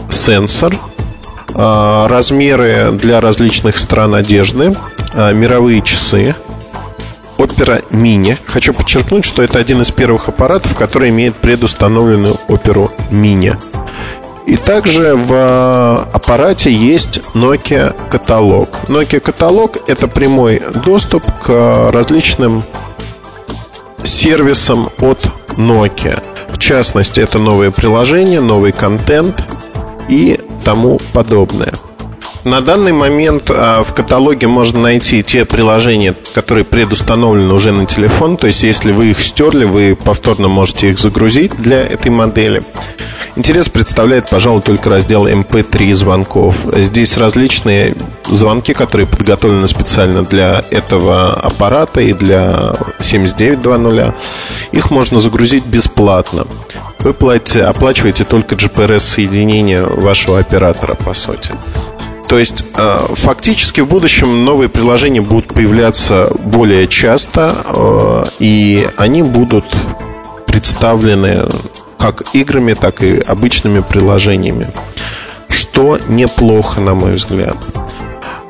сенсор, размеры для различных стран одежды, а, мировые часы, Opera Mini. Хочу подчеркнуть, что это один из первых аппаратов, который имеет предустановленную Opera Mini. И также в аппарате есть Nokia каталог. Nokia каталог это прямой доступ к различным сервисам от Nokia. В частности, это новые приложения, новый контент и тому подобное. На данный момент а, в каталоге можно найти те приложения, которые предустановлены уже на телефон. То есть, если вы их стерли, вы повторно можете их загрузить для этой модели. Интерес представляет, пожалуй, только раздел MP3 звонков. Здесь различные звонки, которые подготовлены специально для этого аппарата и для 7920. Их можно загрузить бесплатно. Вы платите, оплачиваете только GPRS-соединение вашего оператора, по сути. То есть э, фактически в будущем новые приложения будут появляться более часто, э, и они будут представлены как играми, так и обычными приложениями. Что неплохо, на мой взгляд.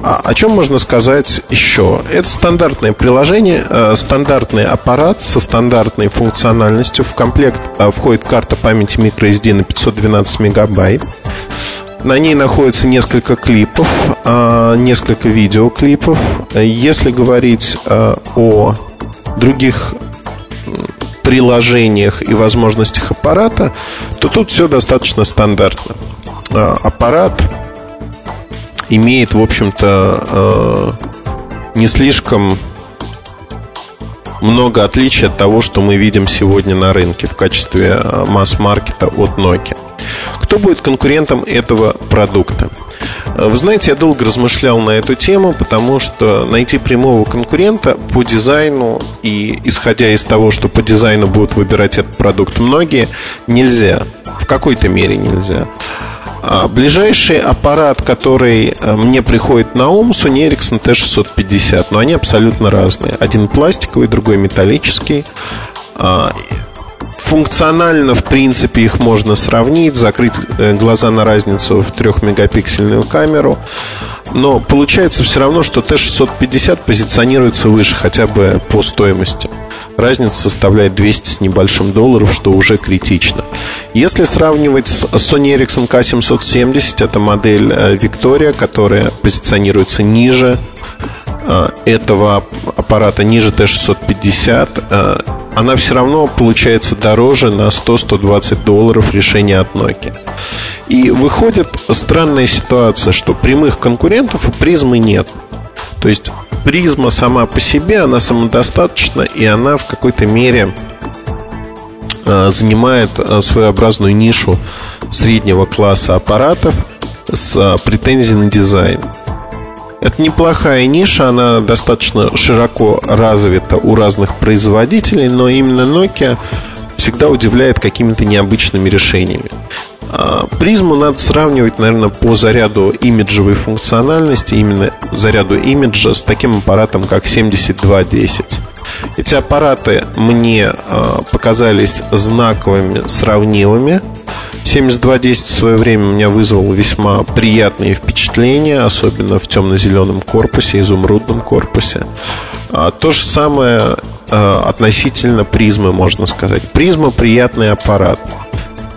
А о чем можно сказать еще? Это стандартное приложение, э, стандартный аппарат со стандартной функциональностью. В комплект входит карта памяти microSD на 512 мегабайт. На ней находится несколько клипов, а, несколько видеоклипов. Если говорить а, о других приложениях и возможностях аппарата, то тут все достаточно стандартно. А, аппарат имеет, в общем-то, не слишком много отличий от того, что мы видим сегодня на рынке в качестве масс-маркета от Nokia. Кто будет конкурентом этого продукта? Вы знаете, я долго размышлял на эту тему, потому что найти прямого конкурента по дизайну и исходя из того, что по дизайну будут выбирать этот продукт многие, нельзя. В какой-то мере нельзя. А ближайший аппарат, который э, мне приходит на ум, Sony Ericsson T650, но они абсолютно разные. Один пластиковый, другой металлический. А, Функционально, в принципе, их можно сравнить, закрыть э, глаза на разницу в 3-мегапиксельную камеру. Но получается все равно, что Т-650 позиционируется выше хотя бы по стоимости. Разница составляет 200 с небольшим долларов, что уже критично. Если сравнивать с Sony Ericsson K770, это модель э, Victoria, которая позиционируется ниже Э, этого аппарата ниже Т650, э, она все равно получается дороже на 100-120 долларов решение от Nokia. И выходит странная ситуация, что прямых конкурентов у призмы нет. То есть призма сама по себе, она самодостаточна, и она в какой-то мере э, занимает своеобразную нишу среднего класса аппаратов с претензией на дизайн. Это неплохая ниша, она достаточно широко развита у разных производителей, но именно Nokia всегда удивляет какими-то необычными решениями. А, призму надо сравнивать, наверное, по заряду имиджевой функциональности, именно заряду имиджа с таким аппаратом, как 7210. Эти аппараты мне а, показались знаковыми, сравнимыми. 7210 в свое время меня вызвал весьма приятные впечатления, особенно в темно-зеленом корпусе, изумрудном корпусе. А, то же самое относительно призмы, можно сказать. Призма приятный аппарат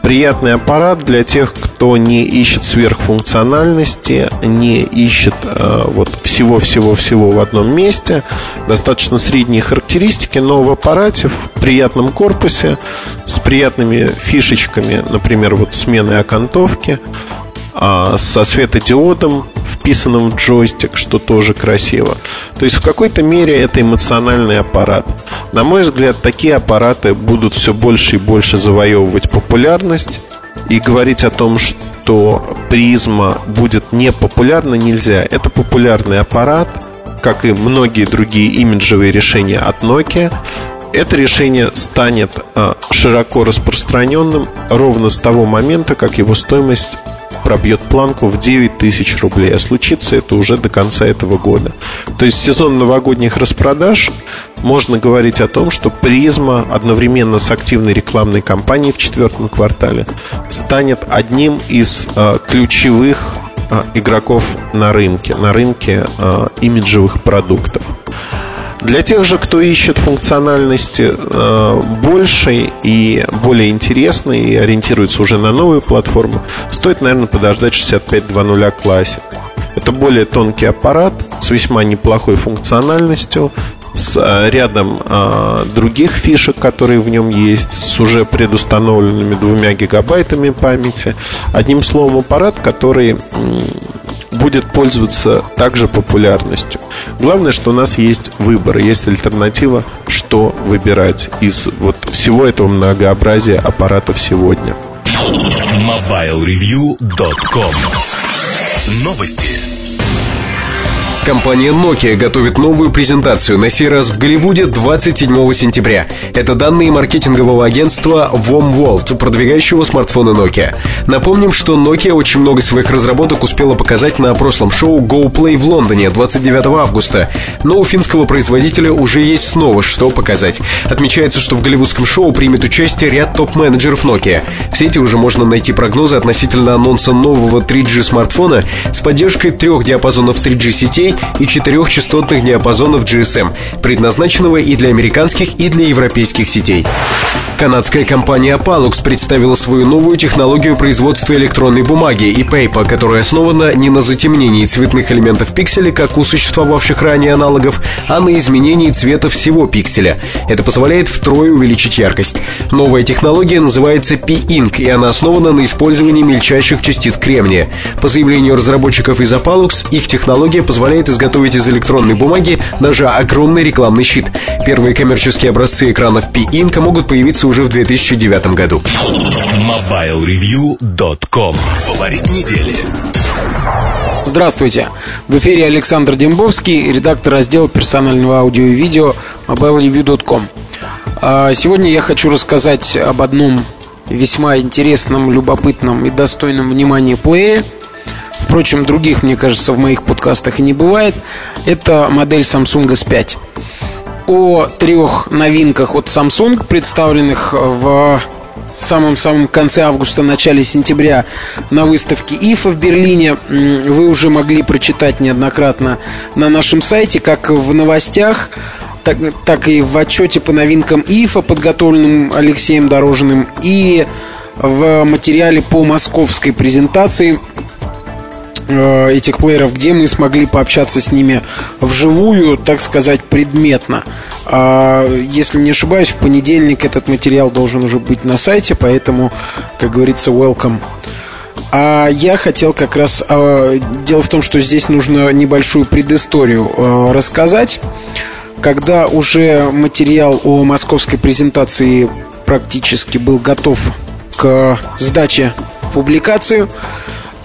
приятный аппарат для тех, кто не ищет сверхфункциональности, не ищет э, вот всего-всего-всего в одном месте. Достаточно средние характеристики, но в аппарате, в приятном корпусе, с приятными фишечками, например, вот смены окантовки, со светодиодом, вписанным в джойстик, что тоже красиво. То есть в какой-то мере это эмоциональный аппарат. На мой взгляд, такие аппараты будут все больше и больше завоевывать популярность. И говорить о том, что призма будет непопулярна, нельзя. Это популярный аппарат, как и многие другие имиджевые решения от Nokia. Это решение станет а, широко распространенным ровно с того момента, как его стоимость пробьет планку в 9 тысяч рублей, а случится это уже до конца этого года. То есть сезон новогодних распродаж можно говорить о том, что призма одновременно с активной рекламной кампанией в четвертом квартале станет одним из э, ключевых э, игроков на рынке, на рынке э, имиджевых продуктов. Для тех же, кто ищет функциональности э, большей и более интересной и ориентируется уже на новую платформу, стоит, наверное, подождать 6520 Classic. Это более тонкий аппарат с весьма неплохой функциональностью, с э, рядом э, других фишек, которые в нем есть, с уже предустановленными двумя гигабайтами памяти. Одним словом, аппарат, который будет пользоваться также популярностью. Главное, что у нас есть выбор, есть альтернатива, что выбирать из вот всего этого многообразия аппаратов сегодня. MobileReview.com Новости. Компания Nokia готовит новую презентацию, на сей раз в Голливуде 27 сентября. Это данные маркетингового агентства WOMWorld, продвигающего смартфоны Nokia. Напомним, что Nokia очень много своих разработок успела показать на прошлом шоу GoPlay в Лондоне 29 августа. Но у финского производителя уже есть снова что показать. Отмечается, что в голливудском шоу примет участие ряд топ-менеджеров Nokia. В сети уже можно найти прогнозы относительно анонса нового 3G смартфона с поддержкой трех диапазонов 3G сетей и четырех частотных диапазонов GSM, предназначенного и для американских, и для европейских сетей. Канадская компания Palux представила свою новую технологию производства электронной бумаги и пейпа, которая основана не на затемнении цветных элементов пикселя, как у существовавших ранее аналогов, а на изменении цвета всего пикселя. Это позволяет втрое увеличить яркость. Новая технология называется P-Ink, и она основана на использовании мельчайших частиц кремния. По заявлению разработчиков из Apalux, их технология позволяет изготовить из электронной бумаги даже огромный рекламный щит. Первые коммерческие образцы экранов P-Ink могут появиться уже в 2009 году. MobileReview.com Фаворит недели. Здравствуйте! В эфире Александр Дембовский, редактор раздела персонального аудио и видео mobilereview.com. А, сегодня я хочу рассказать об одном весьма интересном, любопытном и достойном внимания плеере. Впрочем, других, мне кажется, в моих подкастах и не бывает. Это модель Samsung S5 о трех новинках от Samsung, представленных в самом-самом конце августа, начале сентября на выставке IFA в Берлине. Вы уже могли прочитать неоднократно на нашем сайте, как в новостях, так, так и в отчете по новинкам IFA, подготовленном Алексеем Дорожиным, и в материале по московской презентации Э, этих плееров, где мы смогли пообщаться с ними вживую, так сказать, предметно. А, если не ошибаюсь, в понедельник этот материал должен уже быть на сайте, поэтому, как говорится, welcome. А я хотел как раз... А, дело в том, что здесь нужно небольшую предысторию а, рассказать. Когда уже материал о московской презентации практически был готов к сдаче в публикацию,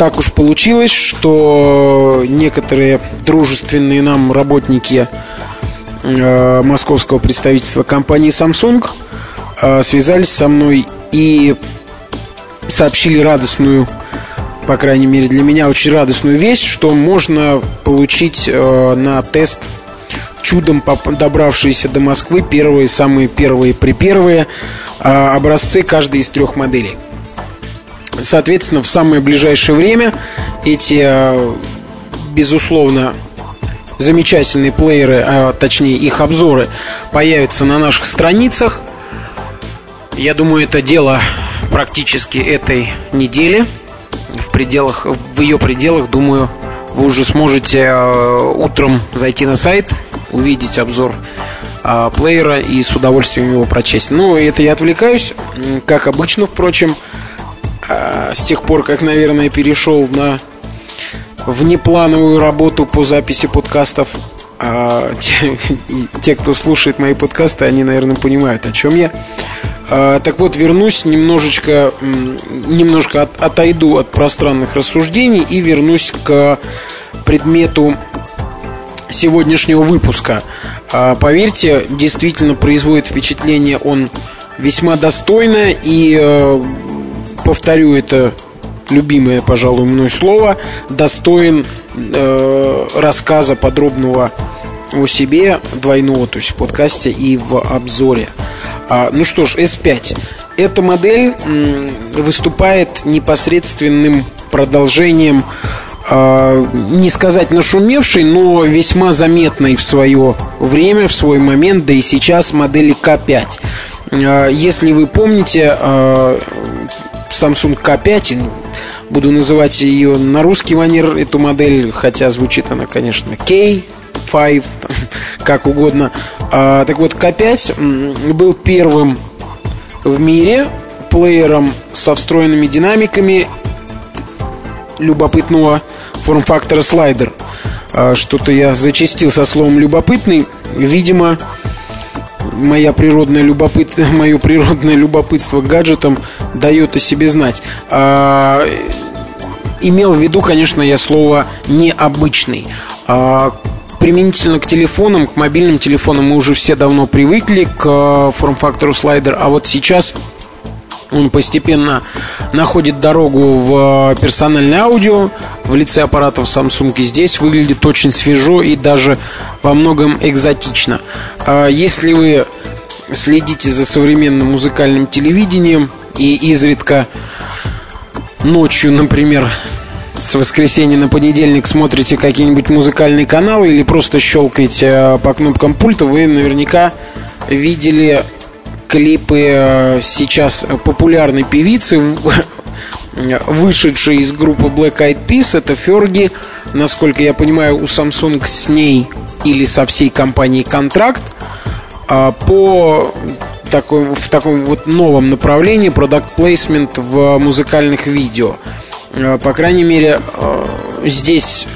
так уж получилось, что некоторые дружественные нам работники э, московского представительства компании Samsung э, связались со мной и сообщили радостную, по крайней мере для меня очень радостную весть, что можно получить э, на тест чудом добравшиеся до Москвы первые, самые первые, припервые э, образцы каждой из трех моделей. Соответственно, в самое ближайшее время эти, э, безусловно, замечательные плееры, а точнее их обзоры, появятся на наших страницах. Я думаю, это дело практически этой недели. В пределах, в ее пределах, думаю, вы уже сможете э, утром зайти на сайт, увидеть обзор э, плеера и с удовольствием его прочесть. Ну, это я отвлекаюсь, как обычно, впрочем. А, с тех пор, как, наверное, перешел на внеплановую работу по записи подкастов. А, те, те, кто слушает мои подкасты, они, наверное, понимают, о чем я. А, так вот, вернусь немножечко, немножко от, отойду от пространных рассуждений и вернусь к предмету сегодняшнего выпуска. А, поверьте, действительно производит впечатление он весьма достойно и э, повторю это любимое, пожалуй, мной слово, достоин э, рассказа подробного о себе, двойного, то есть в подкасте и в обзоре. А, ну что ж, S5. Эта модель м, выступает непосредственным продолжением э, не сказать нашумевшей, но весьма заметной в свое время, в свой момент, да и сейчас модели K5. Э, если вы помните, э, Samsung K5, буду называть ее на русский манер, эту модель, хотя звучит она, конечно, K, 5, как угодно. А, так вот, K5 был первым в мире плеером со встроенными динамиками любопытного форм-фактора слайдер. А, что-то я зачастил со словом любопытный. Видимо, моя природная любопыт... мое природное любопытство к гаджетам дает о себе знать. А, имел в виду, конечно, я слово необычный. А, применительно к телефонам, к мобильным телефонам мы уже все давно привыкли к э, форм-фактору слайдер, а вот сейчас он постепенно находит дорогу в персональное аудио в лице аппаратов Samsung. И здесь выглядит очень свежо и даже во многом экзотично. А если вы следите за современным музыкальным телевидением и изредка ночью, например, с воскресенья на понедельник смотрите какие-нибудь музыкальные каналы или просто щелкаете э, по кнопкам пульта, вы наверняка видели клипы э, сейчас популярной певицы, вышедшей из группы Black Eyed Peas, это Ферги. Насколько я понимаю, у Samsung с ней или со всей компанией контракт а, по такой, в таком вот новом направлении продукт плейсмент в музыкальных видео. А, по крайней мере, э, здесь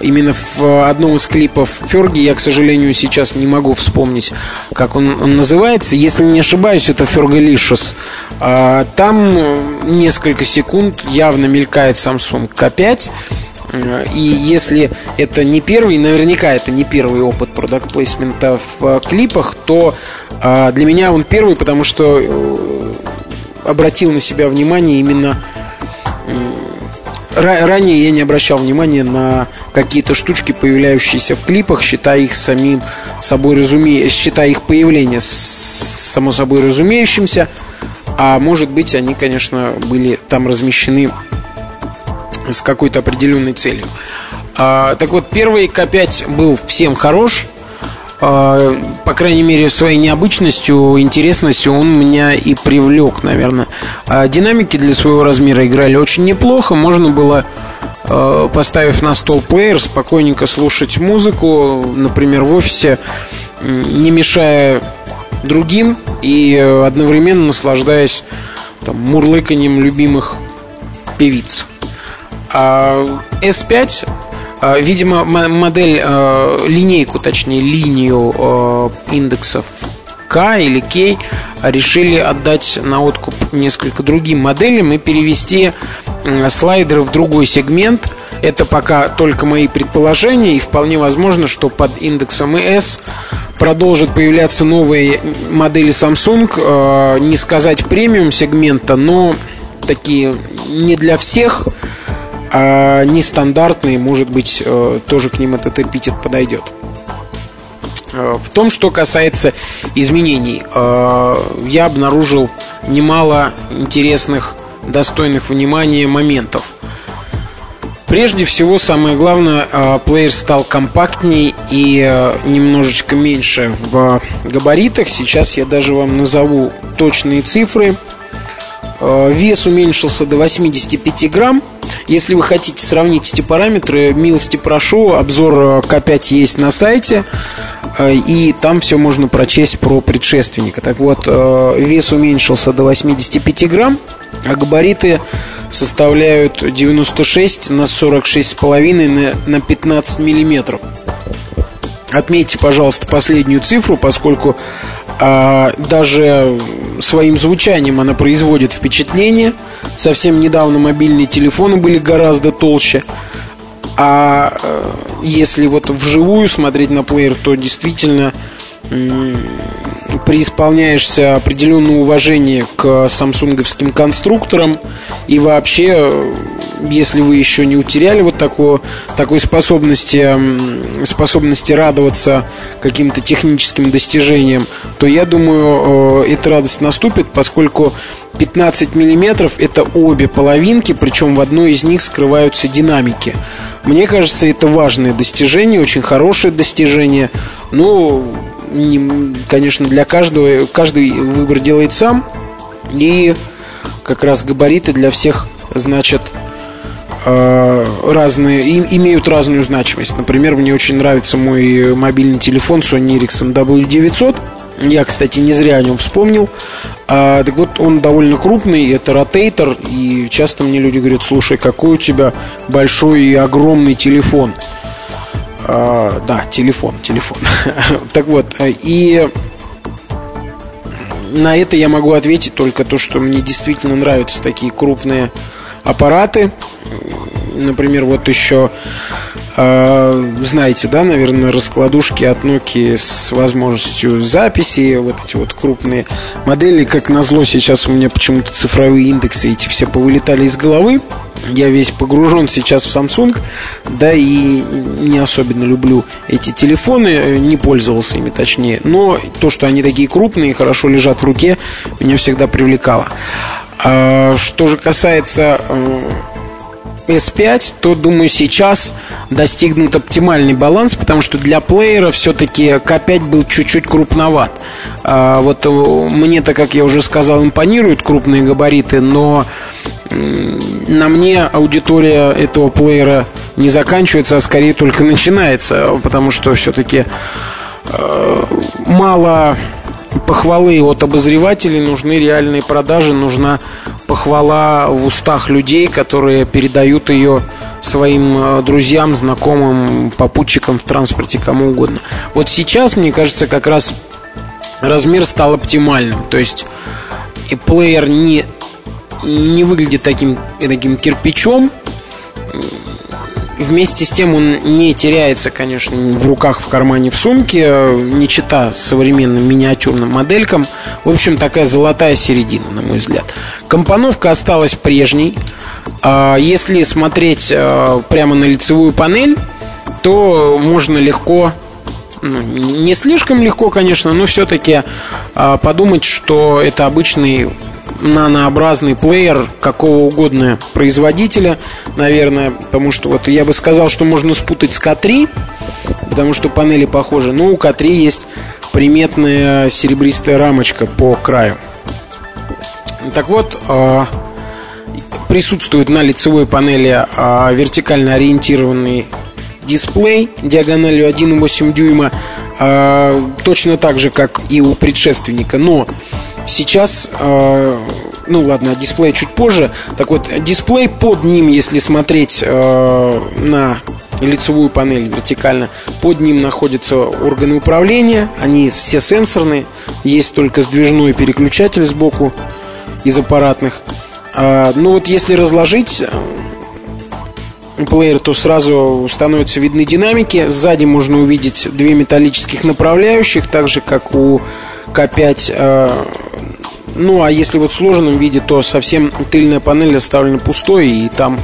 именно в одном из клипов Ферги, я, к сожалению, сейчас не могу вспомнить, как он, он называется. Если не ошибаюсь, это Фергалишес. А, там несколько секунд явно мелькает Samsung K5. И если это не первый, наверняка это не первый опыт продакт плейсмента в клипах, то для меня он первый, потому что э, обратил на себя внимание именно ранее я не обращал внимания на какие-то штучки, появляющиеся в клипах, считая их самим собой разуме... считая их появление само собой разумеющимся. А может быть, они, конечно, были там размещены с какой-то определенной целью. А, так вот, первый К5 был всем хорош. А, по крайней мере, своей необычностью, интересностью он меня и привлек, наверное. А динамики для своего размера играли очень неплохо. Можно было, а, поставив на стол плеер, спокойненько слушать музыку, например, в офисе, не мешая другим и одновременно наслаждаясь там, мурлыканьем любимых певиц. А S5 а, видимо, модель, а, линейку, точнее, линию а, индексов К или K решили отдать на откуп несколько другим моделям и перевести слайдеры в другой сегмент. Это пока только мои предположения, и вполне возможно, что под индексом ES продолжат появляться новые модели Samsung, не сказать премиум сегмента, но такие не для всех, а нестандартные, может быть, э, тоже к ним этот эпитет подойдет. Э, в том, что касается изменений, э, я обнаружил немало интересных, достойных внимания моментов. Прежде всего, самое главное, плеер стал компактней и немножечко меньше в габаритах. Сейчас я даже вам назову точные цифры. Вес уменьшился до 85 грамм – если вы хотите сравнить эти параметры, милости прошу, обзор К5 есть на сайте, э, и там все можно прочесть про предшественника. Так вот, э, вес уменьшился до 85 грамм, а габариты составляют 96 на 46,5 на 15 миллиметров. Отметьте, пожалуйста, последнюю цифру, поскольку а, даже своим звучанием она производит впечатление. Совсем недавно мобильные телефоны были гораздо толще. А э, если вот вживую смотреть на плеер, то действительно преисполняешься определенное уважение к самсунговским конструкторам и вообще, если вы еще не утеряли вот такого, такой способности, способности радоваться каким-то техническим достижениям, то я думаю, э, эта радость наступит, поскольку 15 миллиметров это обе половинки, причем в одной из них скрываются динамики. Мне кажется, это важное достижение, очень хорошее достижение. Ну, конечно, для каждого, каждый выбор делает сам. И как раз габариты для всех, значит, э, разные, им, имеют разную значимость. Например, мне очень нравится мой мобильный телефон Sony Ericsson W900. Я, кстати, не зря о нем вспомнил. А, так вот, он довольно крупный, это ротейтор, и часто мне люди говорят, слушай, какой у тебя большой и огромный телефон. А, да, телефон, телефон. так вот, и на это я могу ответить только то, что мне действительно нравятся такие крупные аппараты. Например, вот еще э, знаете, да, наверное, раскладушки от Nokia с возможностью записи, вот эти вот крупные модели, как назло сейчас у меня почему-то цифровые индексы эти все повылетали из головы. Я весь погружен сейчас в Samsung, да и не особенно люблю эти телефоны, э, не пользовался ими точнее. Но то, что они такие крупные и хорошо лежат в руке, меня всегда привлекало. А, что же касается э, S5, то, думаю, сейчас достигнут оптимальный баланс, потому что для плеера все-таки K5 был чуть-чуть крупноват. А, вот э, мне-то, как я уже сказал, импонируют крупные габариты, но на мне аудитория этого плеера не заканчивается, а скорее только начинается, потому что все-таки э, мало похвалы от обозревателей, нужны реальные продажи, нужна похвала в устах людей, которые передают ее своим э, друзьям, знакомым, попутчикам в транспорте, кому угодно. Вот сейчас, мне кажется, как раз размер стал оптимальным. То есть и плеер не, не выглядит таким, таким кирпичом, Вместе с тем он не теряется, конечно, в руках, в кармане, в сумке, не чита современным миниатюрным моделькам. В общем, такая золотая середина, на мой взгляд. Компоновка осталась прежней. А если смотреть а, прямо на лицевую панель, то можно легко ну, не слишком легко, конечно, но все-таки а, подумать, что это обычный нанообразный плеер какого угодно производителя, наверное, потому что вот я бы сказал, что можно спутать с К3, потому что панели похожи, но у К3 есть приметная серебристая рамочка по краю. Так вот, а, присутствует на лицевой панели а, вертикально ориентированный дисплей диагональю 1,8 дюйма, а, точно так же, как и у предшественника, но Сейчас, э, ну ладно, дисплей чуть позже. Так вот, дисплей под ним, если смотреть э, на лицевую панель вертикально, под ним находятся органы управления. Они все сенсорные. Есть только сдвижной переключатель сбоку из аппаратных. Э, ну вот если разложить э, плеер, то сразу становятся видны динамики. Сзади можно увидеть две металлических направляющих, так же как у К5 э, ну, а если вот в сложенном виде, то совсем тыльная панель оставлена пустой, и там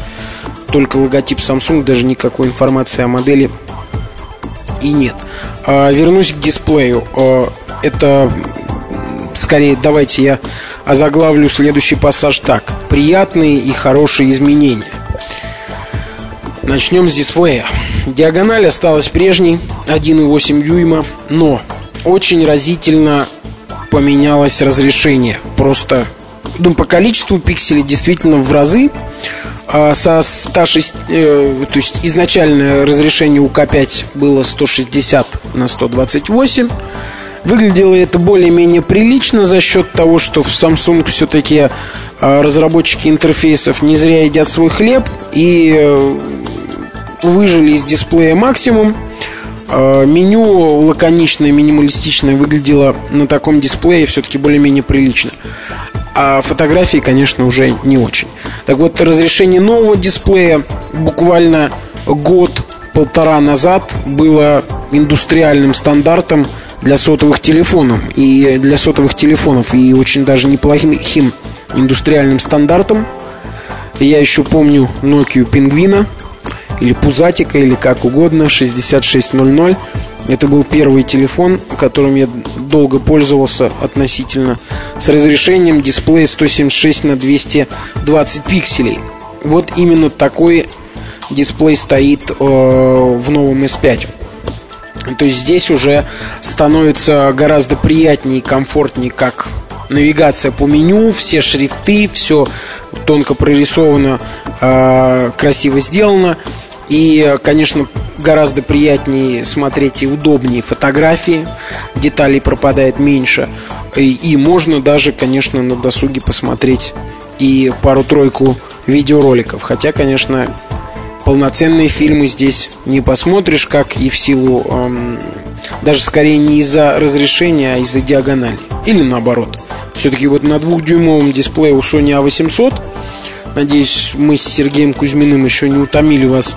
только логотип Samsung, даже никакой информации о модели и нет. А, вернусь к дисплею. А, это скорее давайте я озаглавлю следующий пассаж так. Приятные и хорошие изменения. Начнем с дисплея. Диагональ осталась прежней, 1,8 дюйма, но очень разительно поменялось разрешение. Просто ну, по количеству пикселей действительно в разы. А со 106, э, то есть изначальное разрешение у К5 было 160 на 128. Выглядело это более-менее прилично за счет того, что в Samsung все-таки э, разработчики интерфейсов не зря едят свой хлеб и э, выжили из дисплея максимум. Э, меню лаконичное, минималистичное выглядело на таком дисплее все-таки более-менее прилично. А фотографии, конечно, уже не очень. Так вот, разрешение нового дисплея буквально год-полтора назад было индустриальным стандартом для сотовых телефонов и для сотовых телефонов и очень даже неплохим индустриальным стандартом. Я еще помню Nokia Пингвина или Пузатика, или как угодно, 6600. Это был первый телефон, которым я долго пользовался относительно с разрешением дисплея 176 на 220 пикселей. Вот именно такой дисплей стоит э, в новом S5. То есть здесь уже становится гораздо приятнее и комфортнее как навигация по меню, все шрифты, все тонко прорисовано, э, красиво сделано. И, конечно, гораздо приятнее смотреть и удобнее фотографии, деталей пропадает меньше. И, и можно даже, конечно, на досуге посмотреть и пару-тройку видеороликов. Хотя, конечно, полноценные фильмы здесь не посмотришь, как и в силу эм, даже скорее не из-за разрешения, а из-за диагонали. Или наоборот. Все-таки вот на двухдюймовом дисплее у Sony A800 Надеюсь, мы с Сергеем Кузьминым еще не утомили вас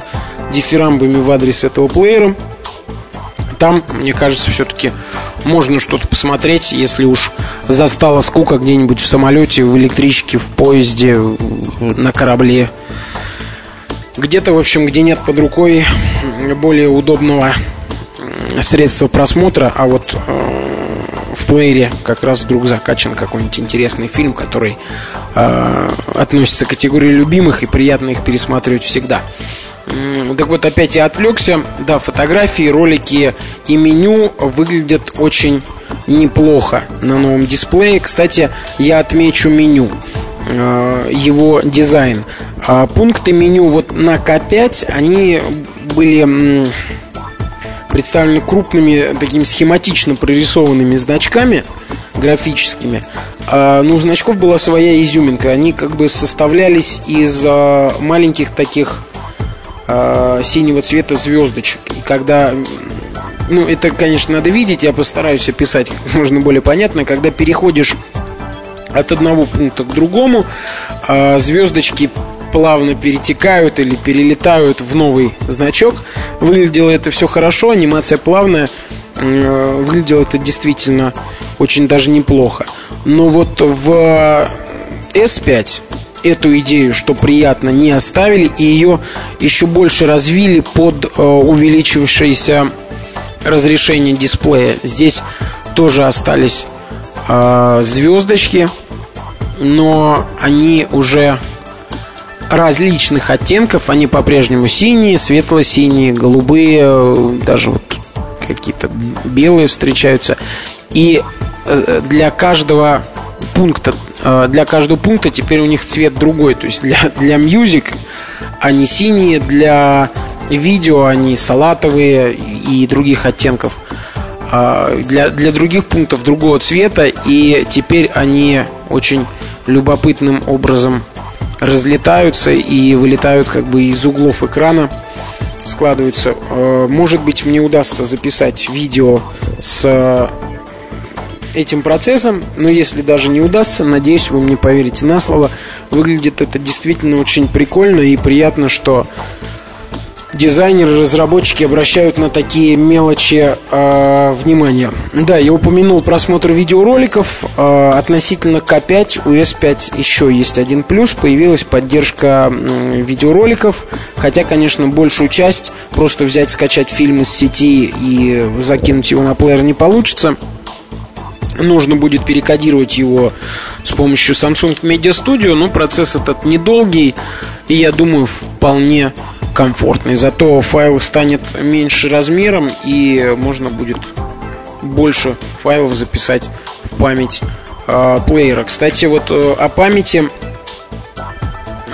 дифирамбами в адрес этого плеера. Там, мне кажется, все-таки можно что-то посмотреть, если уж застала скука где-нибудь в самолете, в электричке, в поезде, на корабле. Где-то, в общем, где нет под рукой более удобного средства просмотра, а вот э, в плеере как раз вдруг закачан какой-нибудь интересный фильм, который э, относится к категории любимых и приятно их пересматривать всегда. Так вот, опять я отвлекся. Да, фотографии, ролики и меню выглядят очень неплохо на новом дисплее. Кстати, я отмечу меню э, его дизайн. А пункты меню вот на К5, они были представлены крупными, такими схематично прорисованными значками графическими. А, ну, у значков была своя изюминка. Они как бы составлялись из а, маленьких таких а, синего цвета звездочек. И когда ну, это, конечно, надо видеть, я постараюсь описать как можно более понятно. Когда переходишь от одного пункта к другому, звездочки плавно перетекают или перелетают в новый значок. Выглядело это все хорошо, анимация плавная. Э, выглядело это действительно очень даже неплохо. Но вот в S5 эту идею, что приятно, не оставили и ее еще больше развили под э, увеличившееся разрешение дисплея. Здесь тоже остались э, звездочки, но они уже различных оттенков. Они по-прежнему синие, светло-синие, голубые, даже вот какие-то белые встречаются. И э, для каждого пункта, э, для каждого пункта теперь у них цвет другой. То есть для, для music они синие, для видео они салатовые и других оттенков. А, для, для других пунктов другого цвета. И теперь они очень любопытным образом разлетаются и вылетают как бы из углов экрана, складываются. Э, может быть, мне удастся записать видео с э, этим процессом, но если даже не удастся, надеюсь, вы мне поверите на слово. Выглядит это действительно очень прикольно и приятно, что дизайнеры, разработчики обращают на такие мелочи э, внимание. Да, я упомянул просмотр видеороликов. Э, относительно К5 у S5 еще есть один плюс. Появилась поддержка э, видеороликов. Хотя, конечно, большую часть просто взять, скачать фильм из сети и закинуть его на плеер не получится. Нужно будет перекодировать его с помощью Samsung Media Studio, но процесс этот недолгий и, я думаю, вполне комфортный. Зато файл станет меньше размером и можно будет больше файлов записать в память э, плеера. Кстати, вот э, о памяти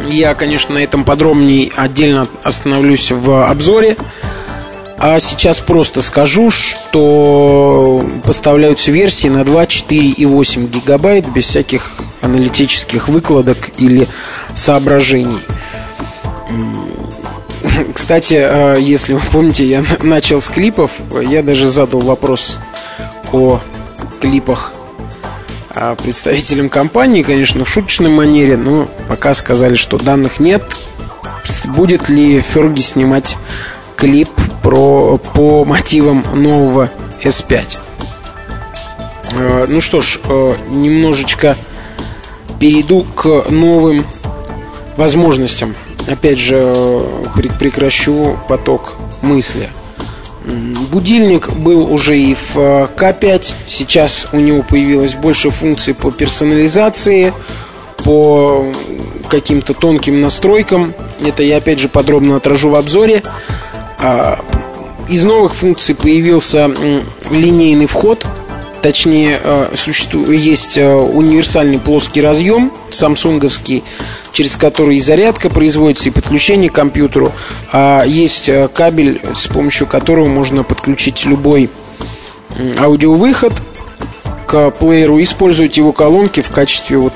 я, конечно, на этом подробнее отдельно остановлюсь в обзоре. А сейчас просто скажу, что поставляются версии на 2, 4 и 8 гигабайт без всяких аналитических выкладок или соображений. Кстати, э, если вы помните, я начал с клипов. Я даже задал вопрос о клипах а, представителям компании, конечно, в шуточной манере, но пока сказали, что данных нет. Будет ли Ферги снимать клип про, по мотивам нового S5? Э, ну что ж, э, немножечко перейду к новым возможностям. Опять же, э, прекращу поток мысли. Будильник был уже и в К5. Сейчас у него появилось больше функций по персонализации, по каким-то тонким настройкам. Это я опять же подробно отражу в обзоре. А, из новых функций появился линейный вход – Точнее, э, существует, есть э, универсальный плоский разъем, самсунговский, через который и зарядка производится, и подключение к компьютеру. А есть э, кабель, с помощью которого можно подключить любой аудиовыход к плееру использовать его колонки в качестве вот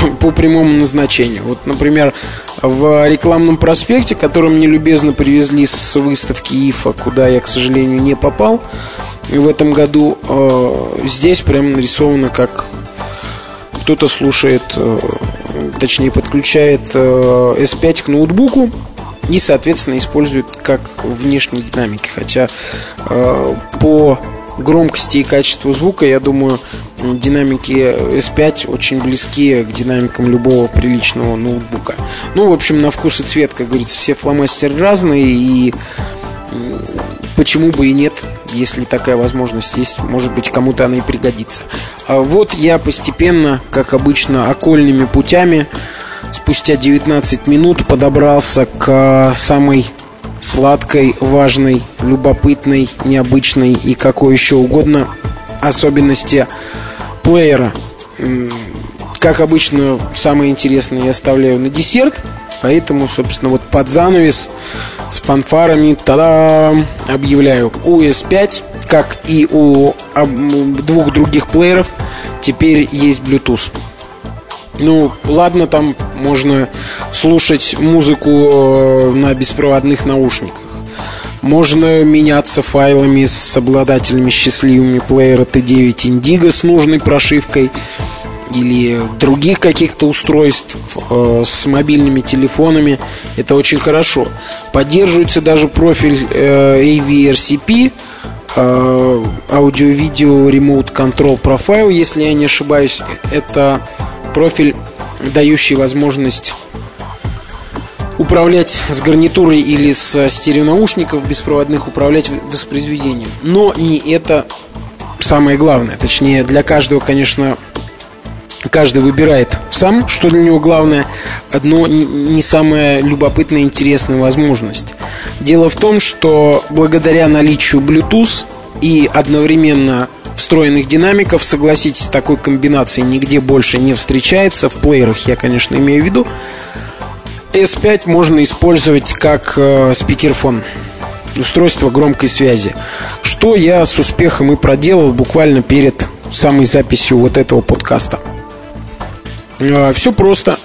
по прямому назначению. Вот, например, в рекламном проспекте, который мне любезно привезли с выставки ИФА, куда я, к сожалению, не попал, в этом году э, здесь прям нарисовано, как кто-то слушает, э, точнее подключает э, S5 к ноутбуку и, соответственно, использует как внешней динамики. Хотя э, по громкости и качеству звука, я думаю, динамики S5 очень близки к динамикам любого приличного ноутбука. Ну, в общем, на вкус и цвет, как говорится, все фломастеры разные, и почему бы и нет, если такая возможность есть, может быть, кому-то она и пригодится. А вот я постепенно, как обычно, окольными путями, спустя 19 минут подобрался к самой сладкой, важной, любопытной, необычной и какой еще угодно особенности плеера. Как обычно, самое интересное я оставляю на десерт, поэтому, собственно, вот под занавес с фанфарами, тогда объявляю, у S5, как и у двух других плееров, теперь есть Bluetooth. Ну, ладно, там можно слушать музыку э, на беспроводных наушниках. Можно меняться файлами с обладателями счастливыми плеера T9 Indigo с нужной прошивкой или других каких-то устройств э, с мобильными телефонами. Это очень хорошо. Поддерживается даже профиль э, AVRCP, э, аудио-видео Remote Control Profile, если я не ошибаюсь. Это профиль, дающий возможность управлять с гарнитурой или с стереонаушников беспроводных, управлять воспроизведением. Но не это самое главное. Точнее, для каждого, конечно, каждый выбирает сам, что для него главное, одно не самая любопытная и интересная возможность. Дело в том, что благодаря наличию Bluetooth и одновременно встроенных динамиков, согласитесь, такой комбинации нигде больше не встречается. В плеерах я, конечно, имею в виду. S5 можно использовать как э, спикерфон устройство громкой связи. Что я с успехом и проделал буквально перед самой записью вот этого подкаста. Э, Все просто.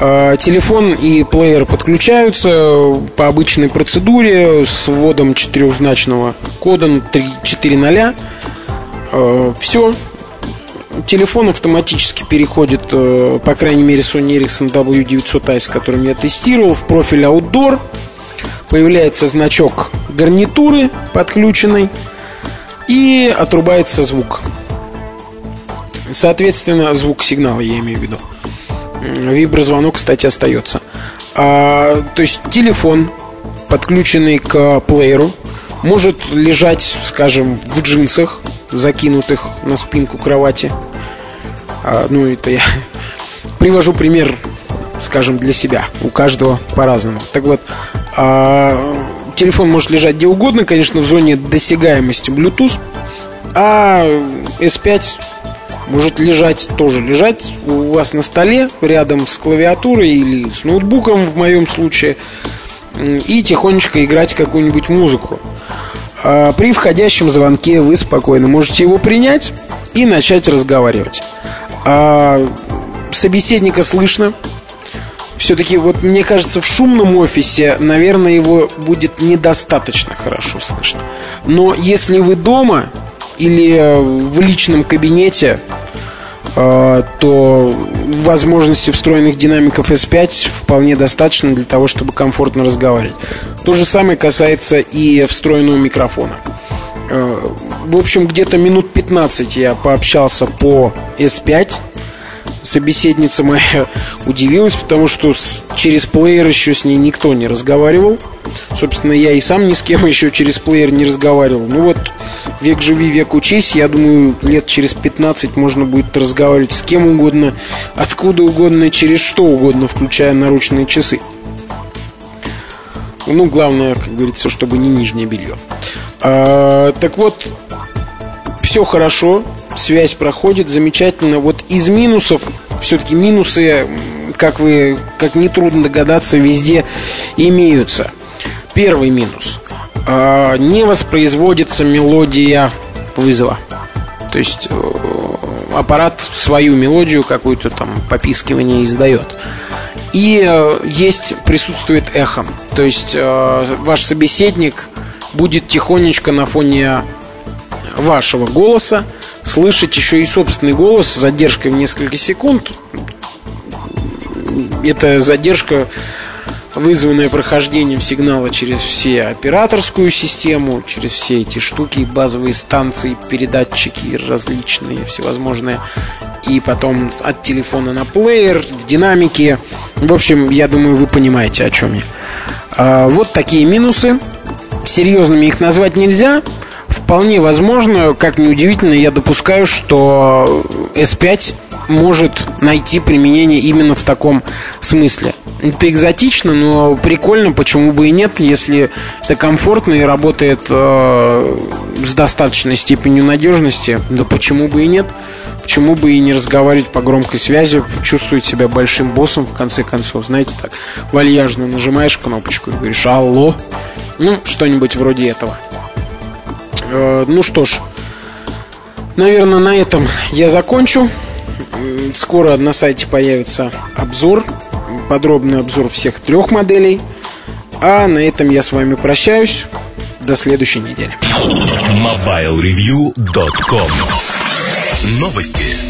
Э, телефон и плеер подключаются по обычной процедуре с вводом четырехзначного кода 340. Э, Все. Телефон автоматически переходит, по крайней мере, Sony Ericsson W900i, с которым я тестировал, в профиль Outdoor. Появляется значок гарнитуры подключенной и отрубается звук. Соответственно, звук сигнала, я имею в виду. Виброзвонок, кстати, остается. А, то есть телефон, подключенный к плееру, может лежать, скажем, в джинсах, закинутых на спинку кровати. А, ну, это я привожу пример, скажем, для себя. У каждого по-разному. Так вот, а, телефон может лежать где угодно, конечно, в зоне досягаемости Bluetooth. А S5 может лежать тоже лежать у вас на столе рядом с клавиатурой или с ноутбуком в моем случае и тихонечко играть какую-нибудь музыку. А при входящем звонке вы спокойно можете его принять и начать разговаривать. А собеседника слышно. Все-таки, вот мне кажется, в шумном офисе, наверное, его будет недостаточно хорошо слышно. Но если вы дома, или э, в личном кабинете, э, то возможности встроенных динамиков S5 вполне достаточно для того, чтобы комфортно разговаривать. То же самое касается и встроенного микрофона. Э, в общем, где-то минут 15 я пообщался по S5. Собеседница моя удивилась, потому что с, через плеер еще с ней никто не разговаривал. Собственно, я и сам ни с кем еще через плеер не разговаривал. Ну вот, век живи, век учись. Я думаю, лет через 15 можно будет разговаривать с кем угодно, откуда угодно, через что угодно, включая наручные часы. Ну, главное, как говорится, чтобы не нижнее белье. А, так вот, все хорошо, связь проходит замечательно. Вот из минусов, все-таки минусы, как вы, как нетрудно догадаться, везде имеются. Первый минус. А, не воспроизводится мелодия вызова. То есть э, аппарат свою мелодию какую-то там попискивание издает. И э, есть, присутствует эхо. То есть э, ваш собеседник будет тихонечко на фоне вашего голоса слышать еще и собственный голос с задержкой в несколько секунд. Это задержка вызванная прохождением сигнала через все операторскую систему, через все эти штуки, базовые станции, передатчики различные, всевозможные и потом от телефона на плеер, в динамике. В общем, я думаю, вы понимаете, о чем я. А, вот такие минусы. Серьезными их назвать нельзя. Вполне возможно, как ни удивительно, я допускаю, что S5 может найти применение именно в таком смысле. Это экзотично, но прикольно, почему бы и нет, если это комфортно и работает э, с достаточной степенью надежности, да почему бы и нет. Почему бы и не разговаривать по громкой связи, чувствовать себя большим боссом в конце концов, знаете, так вальяжно нажимаешь кнопочку и говоришь «Алло», ну, что-нибудь вроде этого. Э, ну что ж, наверное, на этом я закончу. Скоро на сайте появится обзор, подробный обзор всех трех моделей. А на этом я с вами прощаюсь. До следующей недели. MobileReview.com Новости.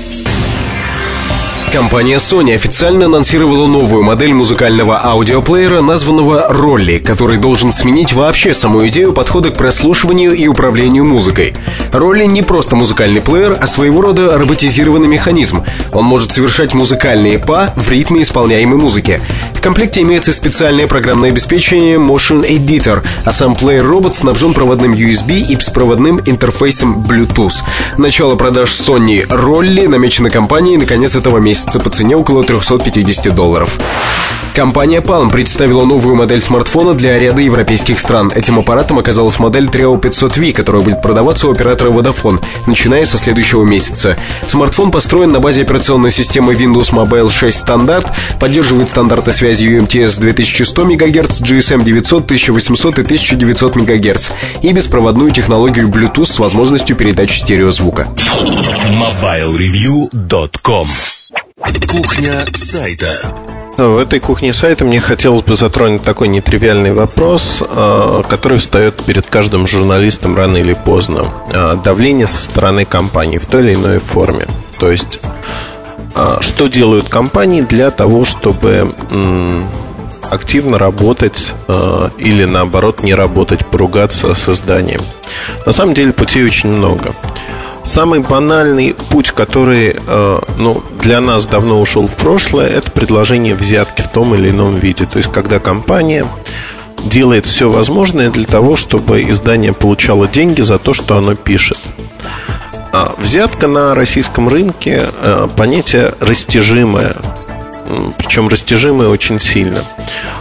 Компания Sony официально анонсировала новую модель музыкального аудиоплеера, названного Rolly, который должен сменить вообще саму идею подхода к прослушиванию и управлению музыкой. Rolly не просто музыкальный плеер, а своего рода роботизированный механизм. Он может совершать музыкальные па в ритме исполняемой музыки. Комплекте имеется специальное программное обеспечение Motion Editor, а сам плеер-робот снабжен проводным USB и беспроводным интерфейсом Bluetooth. Начало продаж Sony Rolly намечено компанией на конец этого месяца по цене около 350 долларов. Компания Palm представила новую модель смартфона для ряда европейских стран. Этим аппаратом оказалась модель Treo 500V, которая будет продаваться у оператора Vodafone, начиная со следующего месяца. Смартфон построен на базе операционной системы Windows Mobile 6 стандарт, поддерживает стандарты связи UMTS 2100 МГц, GSM 900, 1800 и 1900 МГц и беспроводную технологию Bluetooth с возможностью передачи стереозвука. MobileReview.com Кухня сайта. В этой кухне сайта мне хотелось бы затронуть такой нетривиальный вопрос, а, который встает перед каждым журналистом рано или поздно. А, давление со стороны компании в той или иной форме. То есть, что делают компании для того, чтобы активно работать или наоборот не работать, поругаться с изданием. На самом деле путей очень много. Самый банальный путь, который э, ну, для нас давно ушел в прошлое, это предложение взятки в том или ином виде. То есть, когда компания делает все возможное для того, чтобы издание получало деньги за то, что оно пишет. А взятка на российском рынке э, понятие растяжимое, причем растяжимое очень сильно.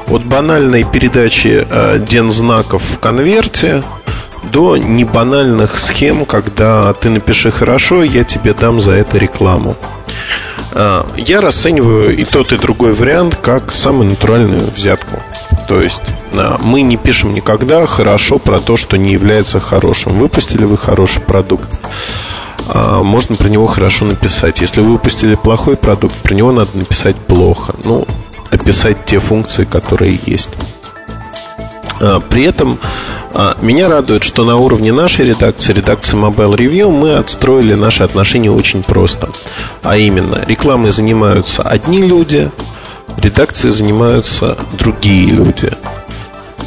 От банальной передачи э, дензнаков в конверте до небанальных схем, когда ты напиши хорошо, я тебе дам за это рекламу. А, я расцениваю и тот, и другой вариант как самую натуральную взятку. То есть а, мы не пишем никогда хорошо про то, что не является хорошим. Выпустили вы хороший продукт, можно про него хорошо написать. Если вы выпустили плохой продукт, про него надо написать плохо. Ну, описать те функции, которые есть. При этом а, меня радует, что на уровне нашей редакции, редакции Mobile Review, мы отстроили наши отношения очень просто. А именно, рекламой занимаются одни люди, редакцией занимаются другие люди.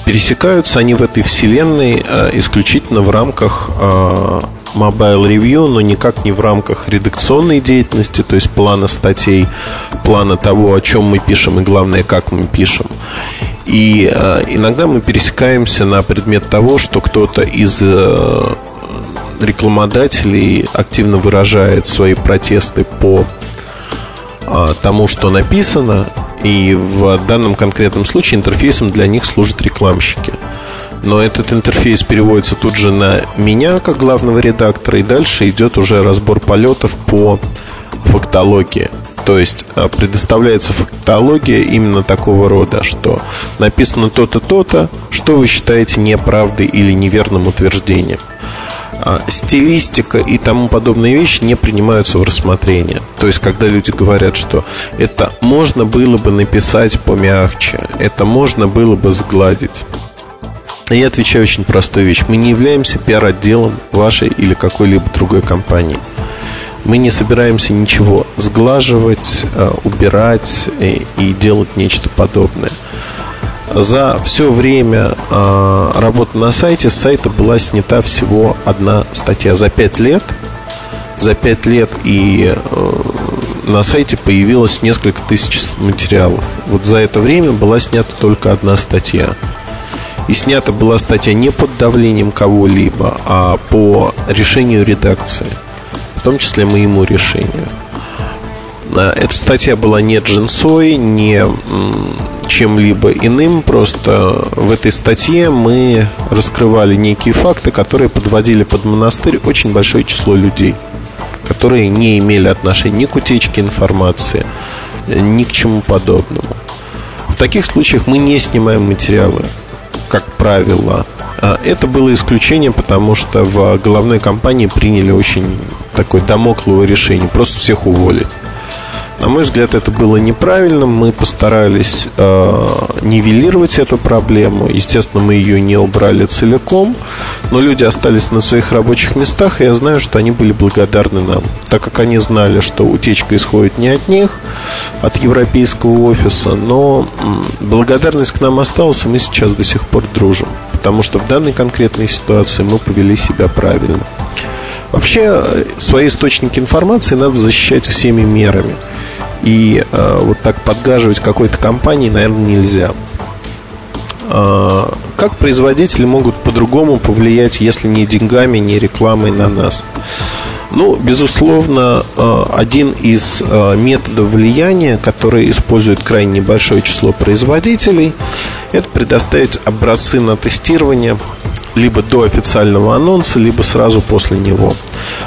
пересекаются они в этой вселенной исключительно в рамках Mobile Review, но никак не в рамках редакционной деятельности, то есть плана статей, плана того, о чем мы пишем и главное, как мы пишем. И э, иногда мы пересекаемся на предмет того, что кто-то из э, рекламодателей активно выражает свои протесты по э, тому, что написано, и в данном конкретном случае интерфейсом для них служат рекламщики. Но этот интерфейс переводится тут же на меня, как главного редактора, и дальше идет уже разбор полетов по фактологии. То есть а, предоставляется фактология именно такого рода, что написано то-то, то-то, что вы считаете неправдой или неверным утверждением. А, стилистика и тому подобные вещи не принимаются в рассмотрение. То есть, когда люди говорят, что это можно было бы написать помягче, это можно было бы сгладить. Я отвечаю очень простую вещь. Мы не являемся пиар-отделом вашей или какой-либо другой компании. Мы не собираемся ничего сглаживать, э, убирать и, и делать нечто подобное. За все время э, работы на сайте с сайта была снята всего одна статья. За пять лет, за пять лет и э, на сайте появилось несколько тысяч материалов. Вот за это время была снята только одна статья. И снята была статья не под давлением кого-либо, а по решению редакции – том числе моему решению. А, эта статья была не джинсой, не чем-либо иным, просто в этой статье мы раскрывали некие факты, которые подводили под монастырь очень большое число людей, которые не имели отношения ни к утечке информации, ни к чему подобному. В таких случаях мы не снимаем материалы, как правило. А, это было исключение, потому что в головной компании приняли очень такое домокловое решение просто всех уволить. На мой взгляд, это было неправильно. Мы постарались э, нивелировать эту проблему. Естественно, мы ее не убрали целиком, но люди остались на своих рабочих местах, и я знаю, что они были благодарны нам, так как они знали, что утечка исходит не от них, от европейского офиса, но благодарность к нам осталась, и мы сейчас до сих пор дружим, потому что в данной конкретной ситуации мы повели себя правильно. Вообще, свои источники информации надо защищать всеми мерами. И э, вот так подгаживать какой-то компании, наверное, нельзя. Э, как производители могут по-другому повлиять, если не деньгами, не рекламой на нас? Ну, безусловно, э, один из э, методов влияния, который использует крайне небольшое число производителей, это предоставить образцы на тестирование либо до официального анонса, либо сразу после него.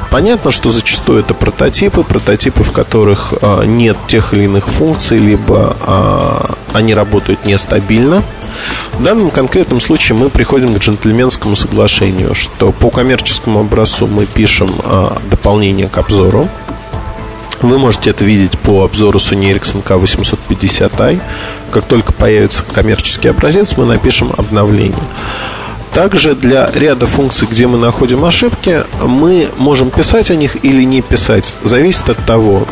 Понятно, что зачастую это прототипы, прототипы, в которых а, нет тех или иных функций, либо а, они работают нестабильно. В данном конкретном случае мы приходим к джентльменскому соглашению, что по коммерческому образцу мы пишем а, дополнение к обзору. Вы можете это видеть по обзору Sony Ericsson K850i. Как только появится коммерческий образец, мы напишем обновление. Также для ряда функций, где мы находим ошибки, мы можем писать о них или не писать. Зависит от того,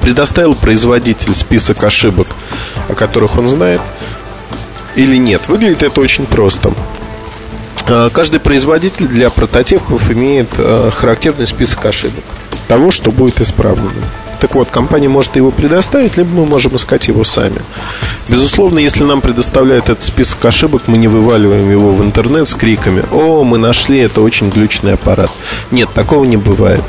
предоставил производитель список ошибок, о которых он знает, или нет. Выглядит это очень просто. А, каждый производитель для прототипов имеет а, характерный список ошибок того, что будет исправлено. Так вот, компания может его предоставить, либо мы можем искать его сами. Безусловно, если нам предоставляют этот список ошибок, мы не вываливаем его в интернет с криками «О, мы нашли, это очень глючный аппарат». Нет, такого не бывает.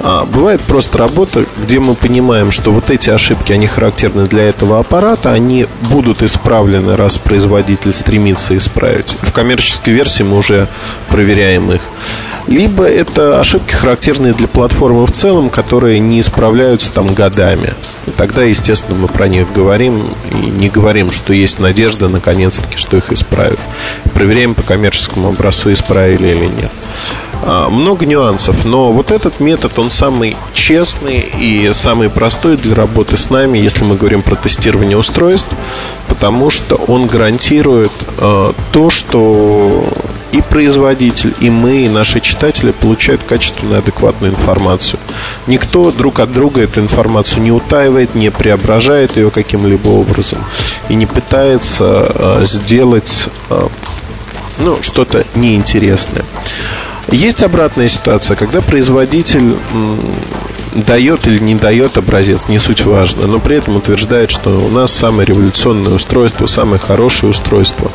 А, бывает просто работа, где мы понимаем, что вот эти ошибки, они характерны для этого аппарата, они будут исправлены, раз производитель стремится исправить. В коммерческой версии мы уже проверяем их либо это ошибки, характерные для платформы в целом, которые не исправляются там годами. И тогда, естественно, мы про них говорим и не говорим, что есть надежда, наконец-таки, что их исправят. Проверяем по коммерческому образцу, исправили или нет. А, много нюансов, но вот этот метод, он самый честный и самый простой для работы с нами, если мы говорим про тестирование устройств, потому что он гарантирует э, то, что и производитель, и мы, и наши читатели получают качественную, адекватную информацию. Никто друг от друга эту информацию не утаивает, не преображает ее каким-либо образом и не пытается э, сделать ну, что-то неинтересное. Есть обратная ситуация, когда производитель дает или не дает образец, не суть важно, но при этом утверждает, что у нас самое революционное устройство, самое хорошее устройство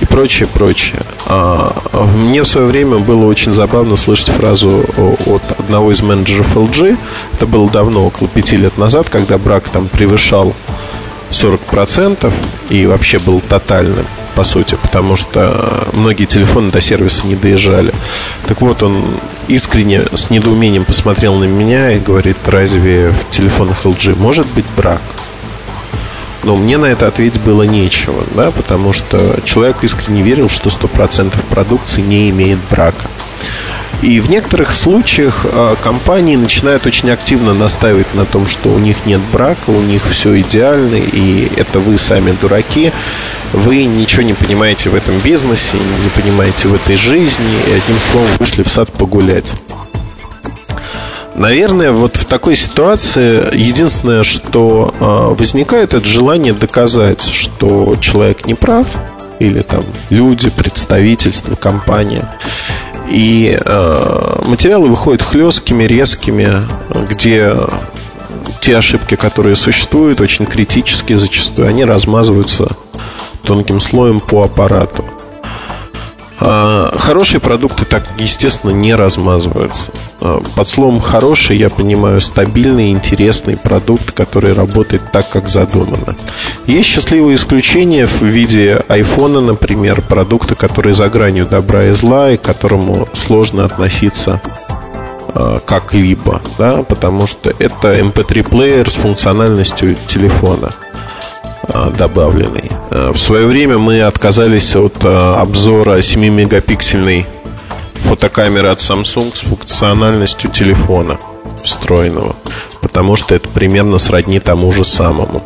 и прочее, прочее. А, мне в свое время было очень забавно слышать фразу от одного из менеджеров LG. Это было давно, около пяти лет назад, когда брак там превышал 40% и вообще был тотальным, по сути, потому что многие телефоны до сервиса не доезжали. Так вот, он искренне с недоумением посмотрел на меня и говорит, разве в телефонах LG может быть брак? Но мне на это ответить было нечего, да, потому что человек искренне верил, что 100% продукции не имеет брака. И в некоторых случаях а, компании начинают очень активно настаивать на том, что у них нет брака, у них все идеально, и это вы сами дураки, вы ничего не понимаете в этом бизнесе, не понимаете в этой жизни, и одним словом вышли в сад погулять. Наверное, вот в такой ситуации единственное, что э, возникает, это желание доказать, что человек не прав, или там люди, представительство, компания. И э, материалы выходят хлесткими, резкими, где те ошибки, которые существуют, очень критические зачастую, они размазываются тонким слоем по аппарату. А, хорошие продукты так, естественно, не размазываются. А, под словом «хороший» я понимаю стабильный, интересный продукт, который работает так, как задумано. Есть счастливые исключения в виде айфона, например, продукта, который за гранью добра и зла, и к которому сложно относиться а, как-либо, да, потому что это MP3-плеер с функциональностью телефона – добавленный. Э, в свое время мы отказались от э, обзора 7-мегапиксельной фотокамеры от Samsung с функциональностью телефона встроенного, потому что это примерно сродни тому же самому.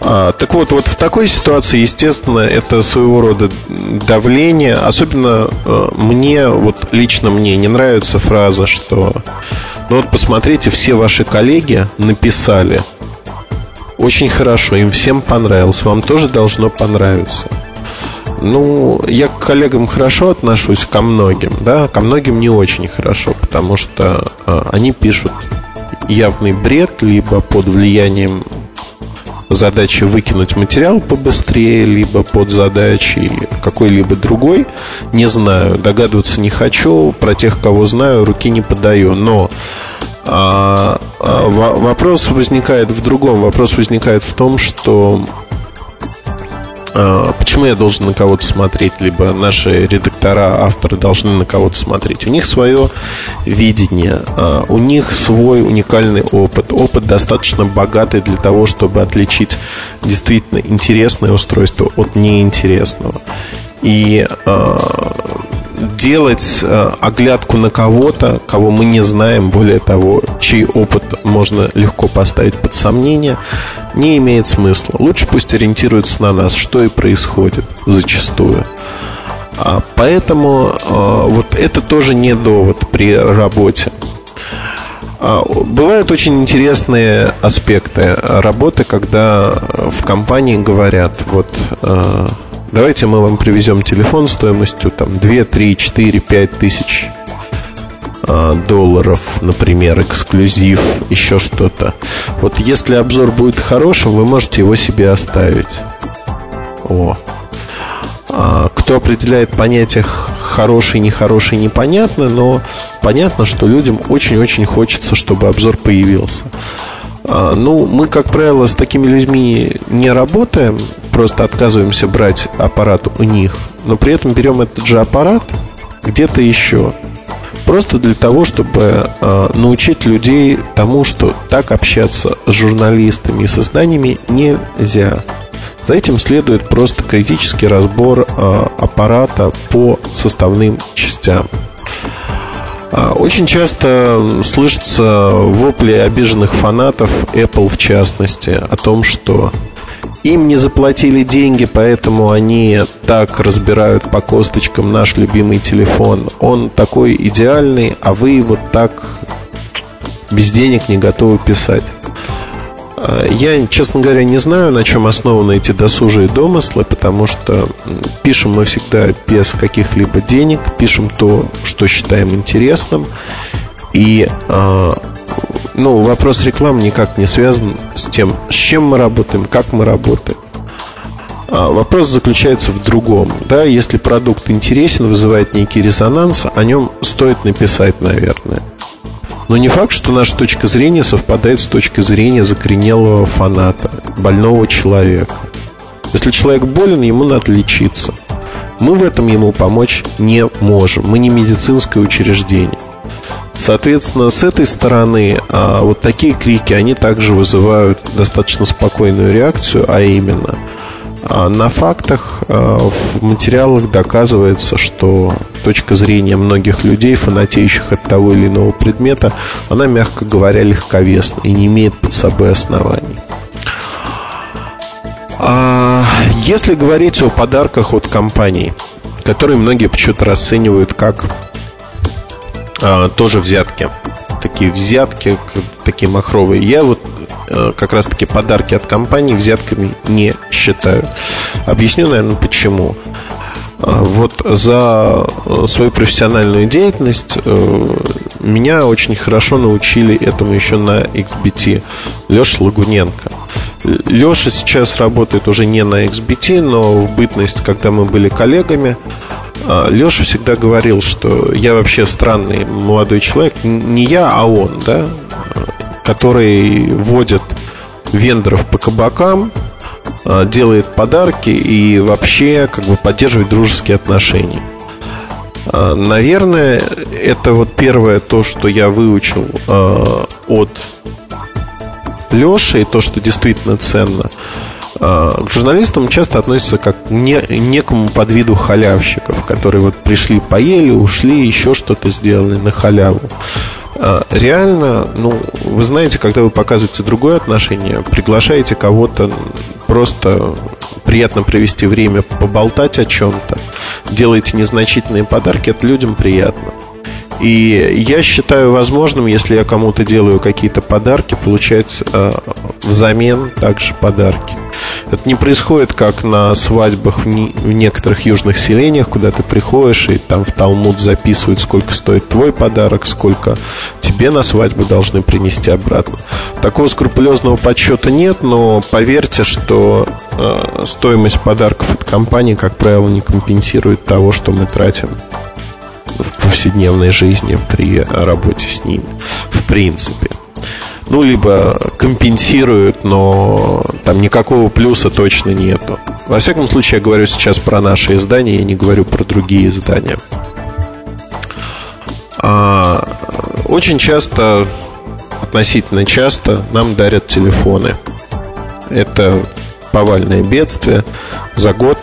А, так вот, вот в такой ситуации, естественно, это своего рода давление. Особенно э, мне, вот лично мне не нравится фраза, что ну вот посмотрите, все ваши коллеги написали – очень хорошо, им всем понравилось. Вам тоже должно понравиться. Ну, я к коллегам хорошо отношусь, ко многим, да, ко многим не очень хорошо, потому что э, они пишут явный бред, либо под влиянием задачи выкинуть материал побыстрее, либо под задачей какой-либо другой. Не знаю, догадываться не хочу, про тех, кого знаю, руки не подаю. Но а, а, вопрос возникает в другом. Вопрос возникает в том, что а, почему я должен на кого-то смотреть, либо наши редактора, авторы должны на кого-то смотреть. У них свое видение, а, у них свой уникальный опыт. Опыт достаточно богатый для того, чтобы отличить действительно интересное устройство от неинтересного. И делать э, оглядку на кого-то, кого мы не знаем, более того, чей опыт можно легко поставить под сомнение, не имеет смысла. Лучше пусть ориентируются на нас, что и происходит зачастую. А поэтому э, вот это тоже не довод при работе. А, бывают очень интересные аспекты работы, когда в компании говорят, вот э, Давайте мы вам привезем телефон стоимостью там 2, 3, 4, 5 тысяч а, долларов, например, эксклюзив, еще что-то. Вот если обзор будет хорошим, вы можете его себе оставить. О. А, кто определяет понятие хороший, нехороший, непонятно, но понятно, что людям очень-очень хочется, чтобы обзор появился. А, ну, мы, как правило, с такими людьми не работаем, просто отказываемся брать аппарат у них, но при этом берем этот же аппарат где-то еще. Просто для того, чтобы э, научить людей тому, что так общаться с журналистами и со знаниями нельзя. За этим следует просто критический разбор э, аппарата по составным частям. Очень часто слышатся вопли обиженных фанатов Apple в частности о том, что им не заплатили деньги, поэтому они так разбирают по косточкам наш любимый телефон. Он такой идеальный, а вы вот так без денег не готовы писать. А, я, честно говоря, не знаю, на чем основаны эти досужие домыслы, потому что пишем мы всегда без каких-либо денег, пишем то, что считаем интересным. И а, ну, вопрос рекламы никак не связан с тем, с чем мы работаем, как мы работаем. А, вопрос заключается в другом. Да, если продукт интересен, вызывает некий резонанс, о нем стоит написать, наверное. Но не факт, что наша точка зрения совпадает с точкой зрения закоренелого фаната, больного человека. Если человек болен, ему надо лечиться. Мы в этом ему помочь не можем. Мы не медицинское учреждение. Соответственно, с этой стороны а, вот такие крики, они также вызывают достаточно спокойную реакцию, а именно а на фактах, а, в материалах доказывается, что точка зрения многих людей, фанатеющих от того или иного предмета, она, мягко говоря, легковесна и не имеет под собой оснований. А если говорить о подарках от компаний, которые многие почему-то расценивают как а, тоже взятки. Такие взятки, такие махровые. Я вот а, как раз-таки подарки от компании взятками не считаю. Объясню, наверное, почему. А, вот за свою профессиональную деятельность э, меня очень хорошо научили этому еще на XBT Леша Лагуненко. Леша сейчас работает уже не на XBT, но в бытность, когда мы были коллегами, а, Леша всегда говорил, что я вообще странный молодой человек, не я, а он, да, который водит вендоров по кабакам, делает подарки и вообще как бы поддерживает дружеские отношения. А, наверное, это вот первое то, что я выучил от Леши, и то, что действительно ценно – к журналистам часто относятся как к не, некому подвиду халявщиков, которые вот пришли, поели, ушли, еще что-то сделали на халяву. А, реально, ну, вы знаете, когда вы показываете другое отношение, приглашаете кого-то просто приятно провести время, поболтать о чем-то, делаете незначительные подарки, это людям приятно. И я считаю возможным, если я кому-то делаю какие-то подарки, получать э, взамен также подарки. Это не происходит как на свадьбах в, не, в некоторых южных селениях, куда ты приходишь и там в Талмуд записывают, сколько стоит твой подарок, сколько тебе на свадьбу должны принести обратно. Такого скрупулезного подсчета нет, но поверьте, что э, стоимость подарков от компании, как правило, не компенсирует того, что мы тратим в повседневной жизни при работе с ними. В принципе ну, либо компенсируют, но там никакого плюса точно нету. Во всяком случае, я говорю сейчас про наши издания, я не говорю про другие издания. А, очень часто, относительно часто, нам дарят телефоны. Это повальное бедствие. За год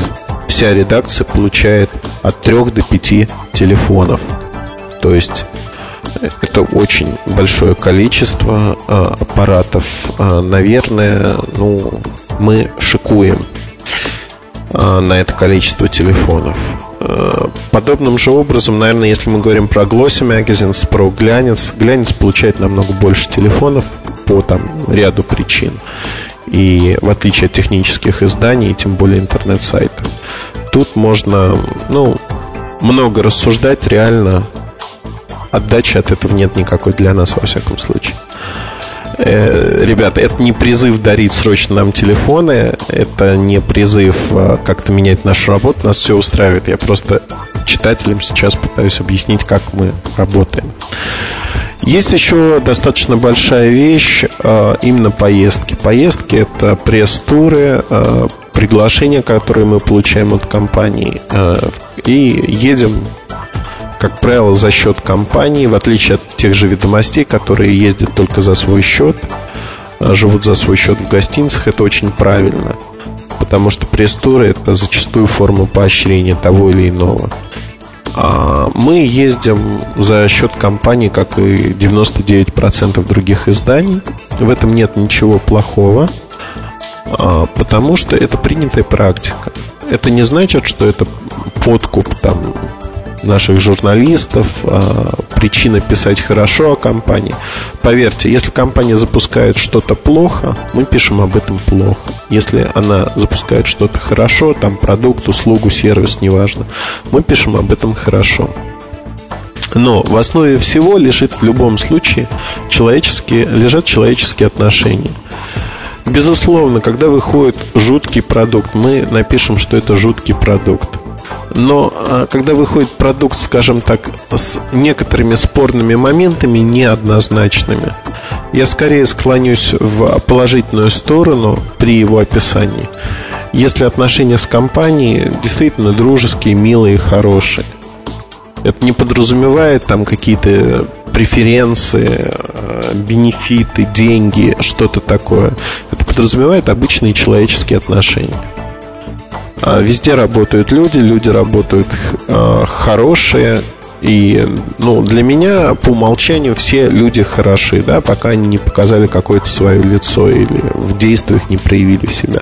вся редакция получает от 3 до 5 телефонов. То есть это очень большое количество э, аппаратов. Э, наверное, ну, мы шикуем э, на это количество телефонов. Подобным же образом, наверное, если мы говорим про Glossy Magazines, про Глянец, Глянец получает намного больше телефонов по там, ряду причин. И в отличие от технических изданий, тем более интернет-сайтов, тут можно ну, много рассуждать реально отдачи от этого нет никакой для нас, во всяком случае. Э, ребята, это не призыв дарить срочно нам телефоны, это не призыв э, как-то менять нашу работу, нас все устраивает. Я просто читателям сейчас пытаюсь объяснить, как мы работаем. Есть еще достаточно большая вещь, э, именно поездки. Поездки это пресс-туры, приглашения, которые мы получаем от компании, и едем как правило, за счет компании, в отличие от тех же ведомостей, которые ездят только за свой счет, живут за свой счет в гостиницах, это очень правильно. Потому что пресс-туры это зачастую форма поощрения того или иного. А мы ездим за счет компании, как и 99% других изданий. В этом нет ничего плохого. А, потому что это принятая практика. Это не значит, что это подкуп там наших журналистов, а, причина писать хорошо о компании. Поверьте, если компания запускает что-то плохо, мы пишем об этом плохо. Если она запускает что-то хорошо, там продукт, услугу, сервис, неважно, мы пишем об этом хорошо. Но в основе всего лежит в любом случае человеческие, лежат человеческие отношения. Безусловно, когда выходит жуткий продукт, мы напишем, что это жуткий продукт. Но а, когда выходит продукт, скажем так, с некоторыми спорными моментами, неоднозначными, я скорее склонюсь в положительную сторону при его описании. Если отношения с компанией действительно дружеские, милые, хорошие. Это не подразумевает там какие-то преференции, а, бенефиты, деньги, что-то такое. Это подразумевает обычные человеческие отношения. А, везде работают люди, люди работают э, хорошие. И ну, для меня по умолчанию все люди хороши, да, пока они не показали какое-то свое лицо или в действиях не проявили себя.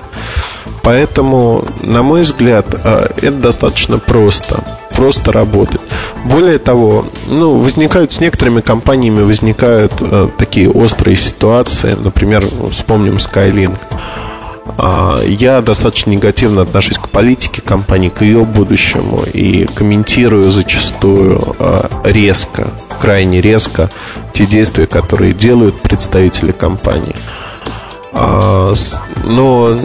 Поэтому, на мой взгляд, э, это достаточно просто. Просто работать. Более того, ну, возникают с некоторыми компаниями возникают э, такие острые ситуации. Например, вспомним Skylink. А, я достаточно негативно отношусь к политике компании, к ее будущему и комментирую зачастую а, резко, крайне резко те действия, которые делают представители компании. А, но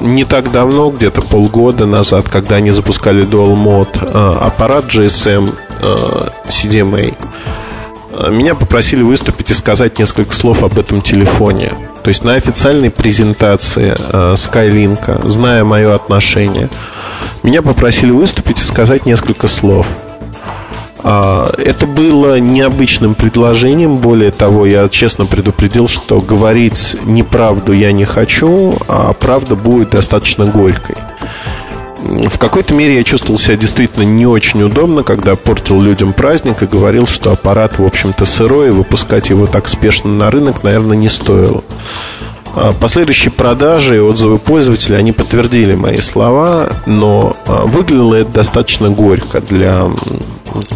не так давно, где-то полгода назад, когда они запускали Dual Mode аппарат GSM CDMA, меня попросили выступить и сказать несколько слов об этом телефоне. То есть на официальной презентации э, Skylink, зная мое отношение, меня попросили выступить и сказать несколько слов. А, это было необычным предложением. Более того, я честно предупредил, что говорить неправду я не хочу, а правда будет достаточно горькой. В какой-то мере я чувствовал себя действительно не очень удобно, когда портил людям праздник и говорил, что аппарат, в общем-то, сырой, и выпускать его так спешно на рынок, наверное, не стоило. А последующие продажи и отзывы пользователей, они подтвердили мои слова, но а, выглядело это достаточно горько для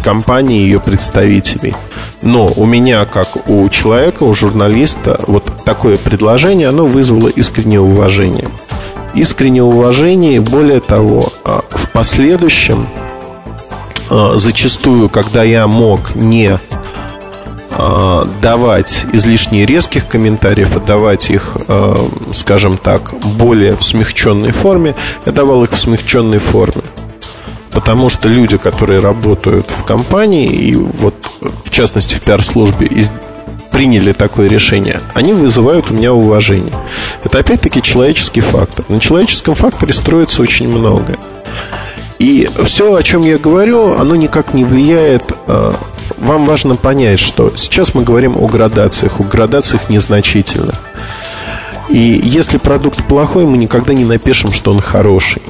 компании и ее представителей. Но у меня, как у человека, у журналиста, вот такое предложение, оно вызвало искреннее уважение искреннее уважение. И более того, а, в последующем, а, зачастую, когда я мог не а, давать излишне резких комментариев, а давать их, скажем так, более в смягченной форме, я давал их в смягченной форме. Потому что люди, которые работают в компании, и вот в частности в пиар-службе, приняли такое решение, они вызывают у меня уважение. Это опять-таки человеческий фактор. На человеческом факторе строится очень многое. И все, о чем я говорю, оно никак не влияет. А, вам важно понять, что сейчас мы говорим о градациях, о градациях незначительных. И если продукт плохой, мы никогда не напишем, что он хороший.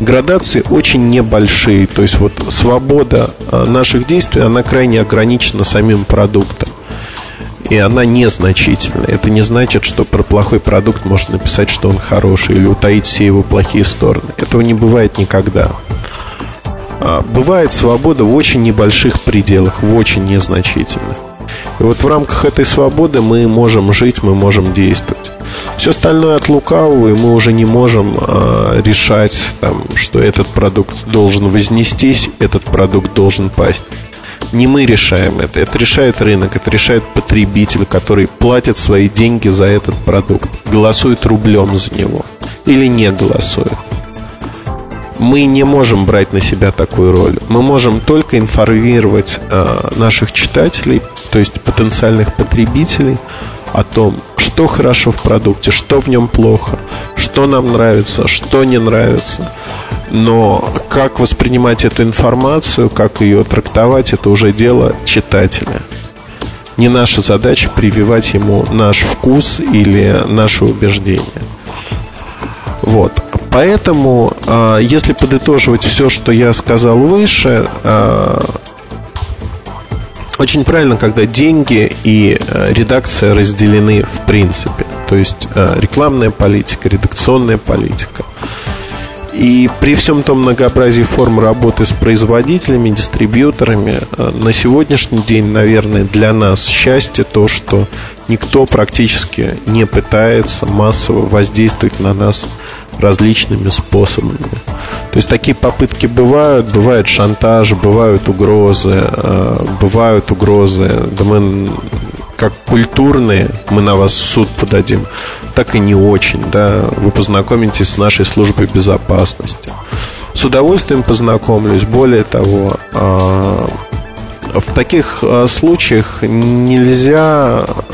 Градации очень небольшие, то есть вот свобода а, наших действий, она крайне ограничена самим продуктом и она незначительная. Это не значит, что про плохой продукт можно написать, что он хороший, или утаить все его плохие стороны. Этого не бывает никогда. А, бывает свобода в очень небольших пределах, в очень незначительных. И вот в рамках этой свободы мы можем жить, мы можем действовать. Все остальное от лукавого, и мы уже не можем э, решать, там, что этот продукт должен вознестись, этот продукт должен пасть. Не мы решаем это, это решает рынок, это решает потребитель, который платит свои деньги за этот продукт, голосует рублем за него или не голосует. Мы не можем брать на себя такую роль. Мы можем только информировать э, наших читателей, то есть потенциальных потребителей, о том, что хорошо в продукте, что в нем плохо, что нам нравится, что не нравится. Но как воспринимать эту информацию, как ее трактовать, это уже дело читателя. Не наша задача прививать ему наш вкус или наше убеждение. Вот. Поэтому, а, если подытоживать все, что я сказал выше, а, очень правильно, когда деньги и а, редакция разделены в принципе – то есть рекламная политика, редакционная политика. И при всем том многообразии форм работы с производителями, дистрибьюторами, э, на сегодняшний день, наверное, для нас счастье то, что никто практически не пытается массово воздействовать на нас различными способами. То есть такие попытки бывают, бывает шантаж, бывают угрозы, э, бывают угрозы, да мы как культурные, мы на вас в суд подадим, так и не очень, да, вы познакомитесь с нашей службой безопасности. С удовольствием познакомлюсь, более того, э, в таких э, случаях нельзя а,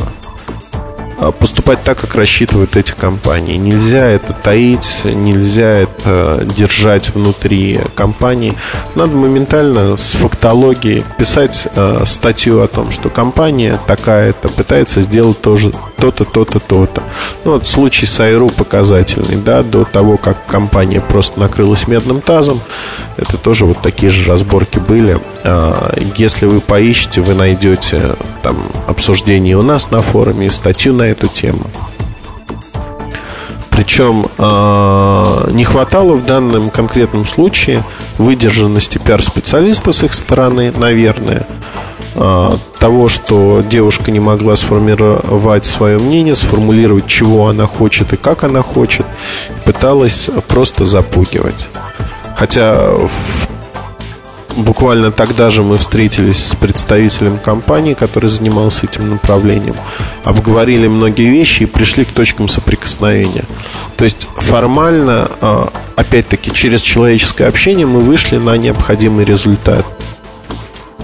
поступать так, как рассчитывают эти компании. Нельзя это таить, нельзя это держать внутри компании. Надо моментально с фактологией писать э, статью о том, что компания такая-то пытается сделать тоже то-то, то-то, то-то. Ну, вот случай с Айру показательный, да, до того, как компания просто накрылась медным тазом, это тоже вот такие же разборки были. А, если вы поищете, вы найдете там обсуждение у нас на форуме, статью на эту тему. Причем э, не хватало в данном конкретном случае выдержанности пиар-специалиста с их стороны, наверное, э, того, что девушка не могла сформировать свое мнение, сформулировать, чего она хочет и как она хочет, пыталась просто запугивать. Хотя в буквально тогда же мы встретились с представителем компании, который занимался этим направлением, обговорили многие вещи и пришли к точкам соприкосновения. То есть формально, а, опять-таки, через человеческое общение мы вышли на необходимый результат.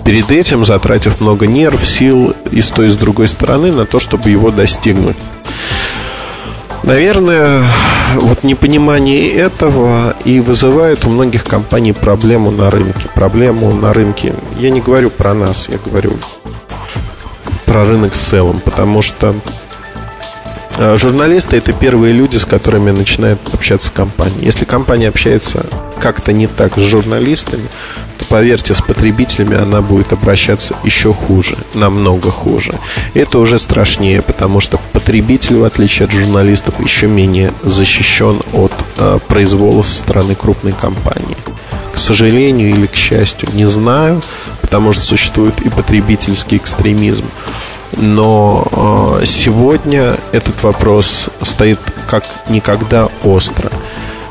Перед этим затратив много нерв, сил и с той и с другой стороны на то, чтобы его достигнуть. Наверное, вот непонимание этого и вызывает у многих компаний проблему на рынке. Проблему на рынке. Я не говорю про нас, я говорю про рынок в целом, потому что Журналисты это первые люди, с которыми начинает общаться компания. Если компания общается как-то не так с журналистами, то поверьте, с потребителями она будет обращаться еще хуже, намного хуже. Это уже страшнее, потому что потребитель, в отличие от журналистов, еще менее защищен от э, произвола со стороны крупной компании. К сожалению или к счастью, не знаю, потому что существует и потребительский экстремизм. Но э, сегодня этот вопрос стоит как никогда остро.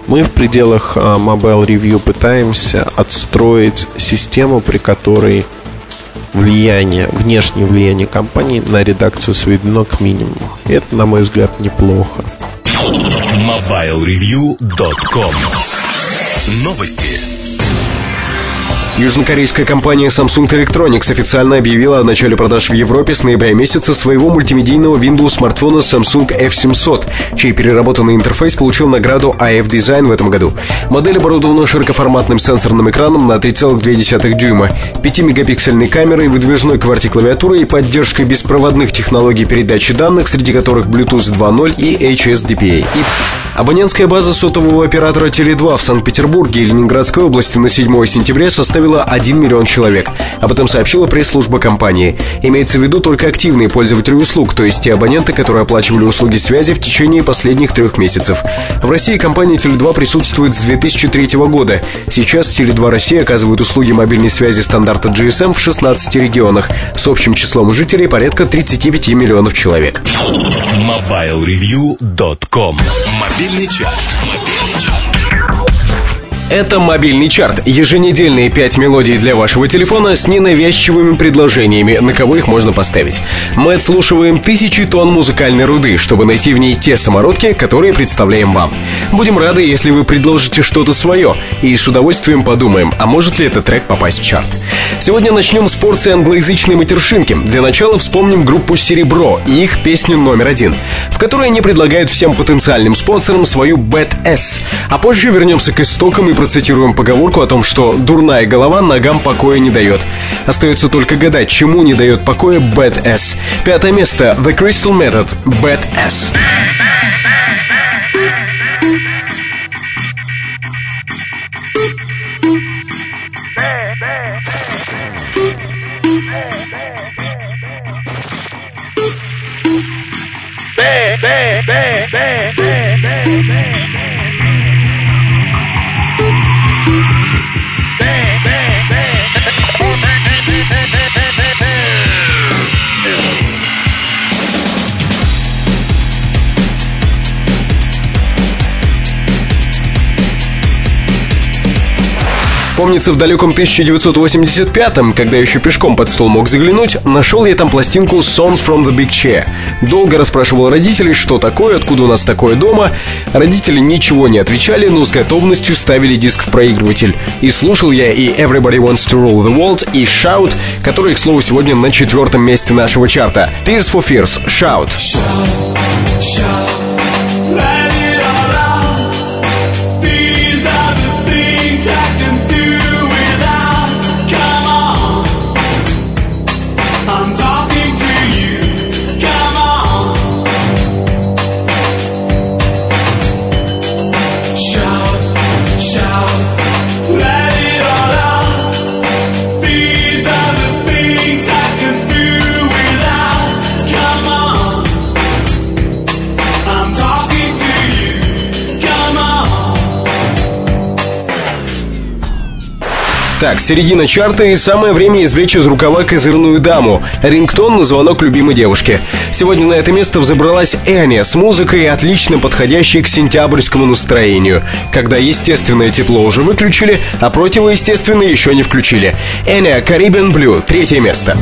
Мы в пределах а, Mobile Review пытаемся отстроить систему, при которой влияние, внешнее влияние компании на редакцию сведено к минимуму. Это, на мой взгляд, неплохо. MobileReview.com Новости. Южнокорейская компания Samsung Electronics официально объявила о начале продаж в Европе с ноября месяца своего мультимедийного Windows смартфона Samsung F700, чей переработанный интерфейс получил награду AF Design в этом году. Модель оборудована широкоформатным сенсорным экраном на 3,2 дюйма, 5-мегапиксельной камерой, выдвижной QWERTY-клавиатурой и поддержкой беспроводных технологий передачи данных, среди которых Bluetooth 2.0 и HSDPA. И абонентская база сотового оператора Теле2 в Санкт-Петербурге и Ленинградской области на 7 сентября составила составила 1 миллион человек. Об этом сообщила пресс-служба компании. Имеется в виду только активные пользователи услуг, то есть те абоненты, которые оплачивали услуги связи в течение последних трех месяцев. В России компания Теле2 присутствует с 2003 года. Сейчас Теле2 Россия оказывает услуги мобильной связи стандарта GSM в 16 регионах с общим числом жителей порядка 35 миллионов человек. MobileReview.com. Мобильный час. Это мобильный чарт. Еженедельные 5 мелодий для вашего телефона с ненавязчивыми предложениями, на кого их можно поставить. Мы отслушиваем тысячи тонн музыкальной руды, чтобы найти в ней те самородки, которые представляем вам. Будем рады, если вы предложите что-то свое, и с удовольствием подумаем, а может ли этот трек попасть в чарт. Сегодня начнем с порции англоязычной матершинки. Для начала вспомним группу «Серебро» и их песню номер один, в которой они предлагают всем потенциальным спонсорам свою Bad S. А позже вернемся к истокам и процитируем поговорку о том, что дурная голова ногам покоя не дает. Остается только гадать, чему не дает покоя Bad S. Пятое место The Crystal Method Bad S. Bad. Помнится, в далеком 1985-м, когда еще пешком под стол мог заглянуть, нашел я там пластинку Songs from the Big Chair. Долго расспрашивал родителей, что такое, откуда у нас такое дома. Родители ничего не отвечали, но с готовностью ставили диск в проигрыватель. И слушал я и Everybody Wants to Rule the World, и Shout, который, к слову, сегодня на четвертом месте нашего чарта. Tears for Fears, Shout. shout, shout. Так, середина чарта и самое время извлечь из рукава козырную даму. Рингтон на звонок любимой девушки. Сегодня на это место взобралась Эня с музыкой, отлично подходящей к сентябрьскому настроению, когда естественное тепло уже выключили, а противоестественное еще не включили. Эня, Caribbean Blue, третье место.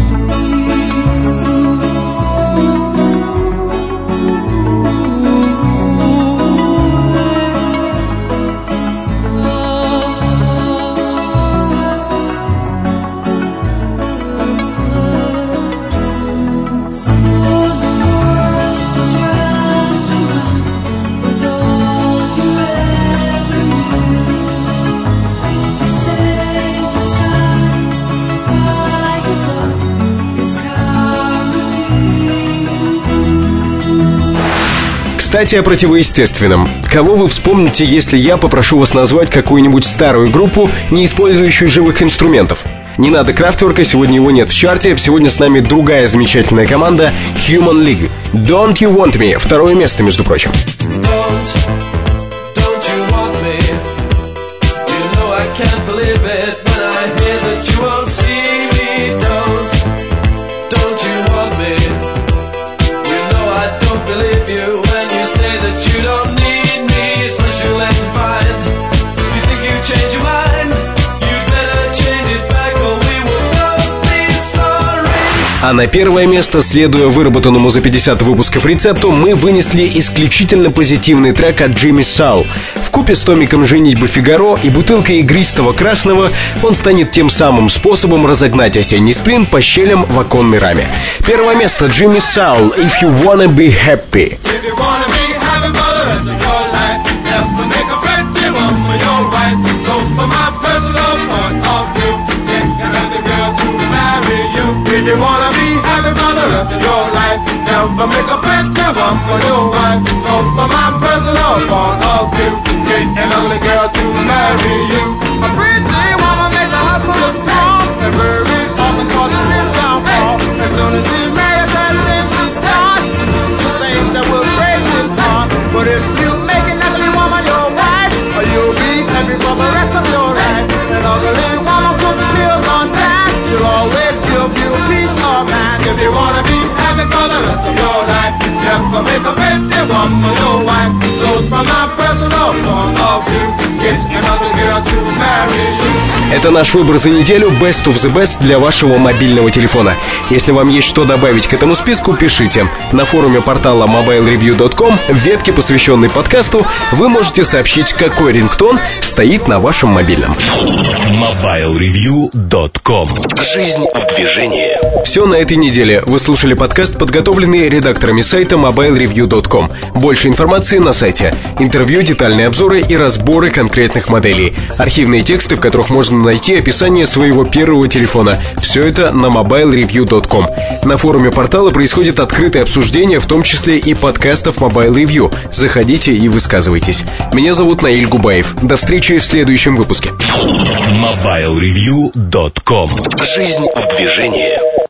Кстати, о противоестественном. Кого вы вспомните, если я попрошу вас назвать какую-нибудь старую группу, не использующую живых инструментов? Не надо крафтворка, сегодня его нет в чарте. Сегодня с нами другая замечательная команда Human League. Don't You Want Me. Второе место, между прочим. Don't. На первое место, следуя выработанному за 50 выпусков рецепту, мы вынесли исключительно позитивный трек от Джимми Сау. В купе с томиком «Женитьба Фигаро» и бутылкой игристого красного он станет тем самым способом разогнать осенний сплин по щелям в оконной раме. Первое место Джимми Саул «If You Wanna Be Happy». You wanna i make a picture one for you and so for my personal part of you. Never make a pretty woman your wife. So from my personal point of view, get another girl to marry you. Это наш выбор за неделю Best of the Best для вашего мобильного телефона. Если вам есть что добавить к этому списку, пишите. На форуме портала mobilereview.com в ветке, посвященной подкасту, вы можете сообщить, какой рингтон стоит на вашем мобильном. mobilereview.com Жизнь в движении. Все на этой неделе. Вы слушали подкаст, подготовленный редакторами сайта mobilereview.com. Больше информации на сайте. Интервью, детальные обзоры и разборы конкретных моделей. Архивные тексты, в которых можно найти описание своего первого телефона. Все это на mobilereview.com. На форуме портала происходит открытое обсуждение, в том числе и подкастов Mobile Review. Заходите и высказывайтесь. Меня зовут Наиль Губаев. До встречи в следующем выпуске. mobilereview.com Жизнь в движении.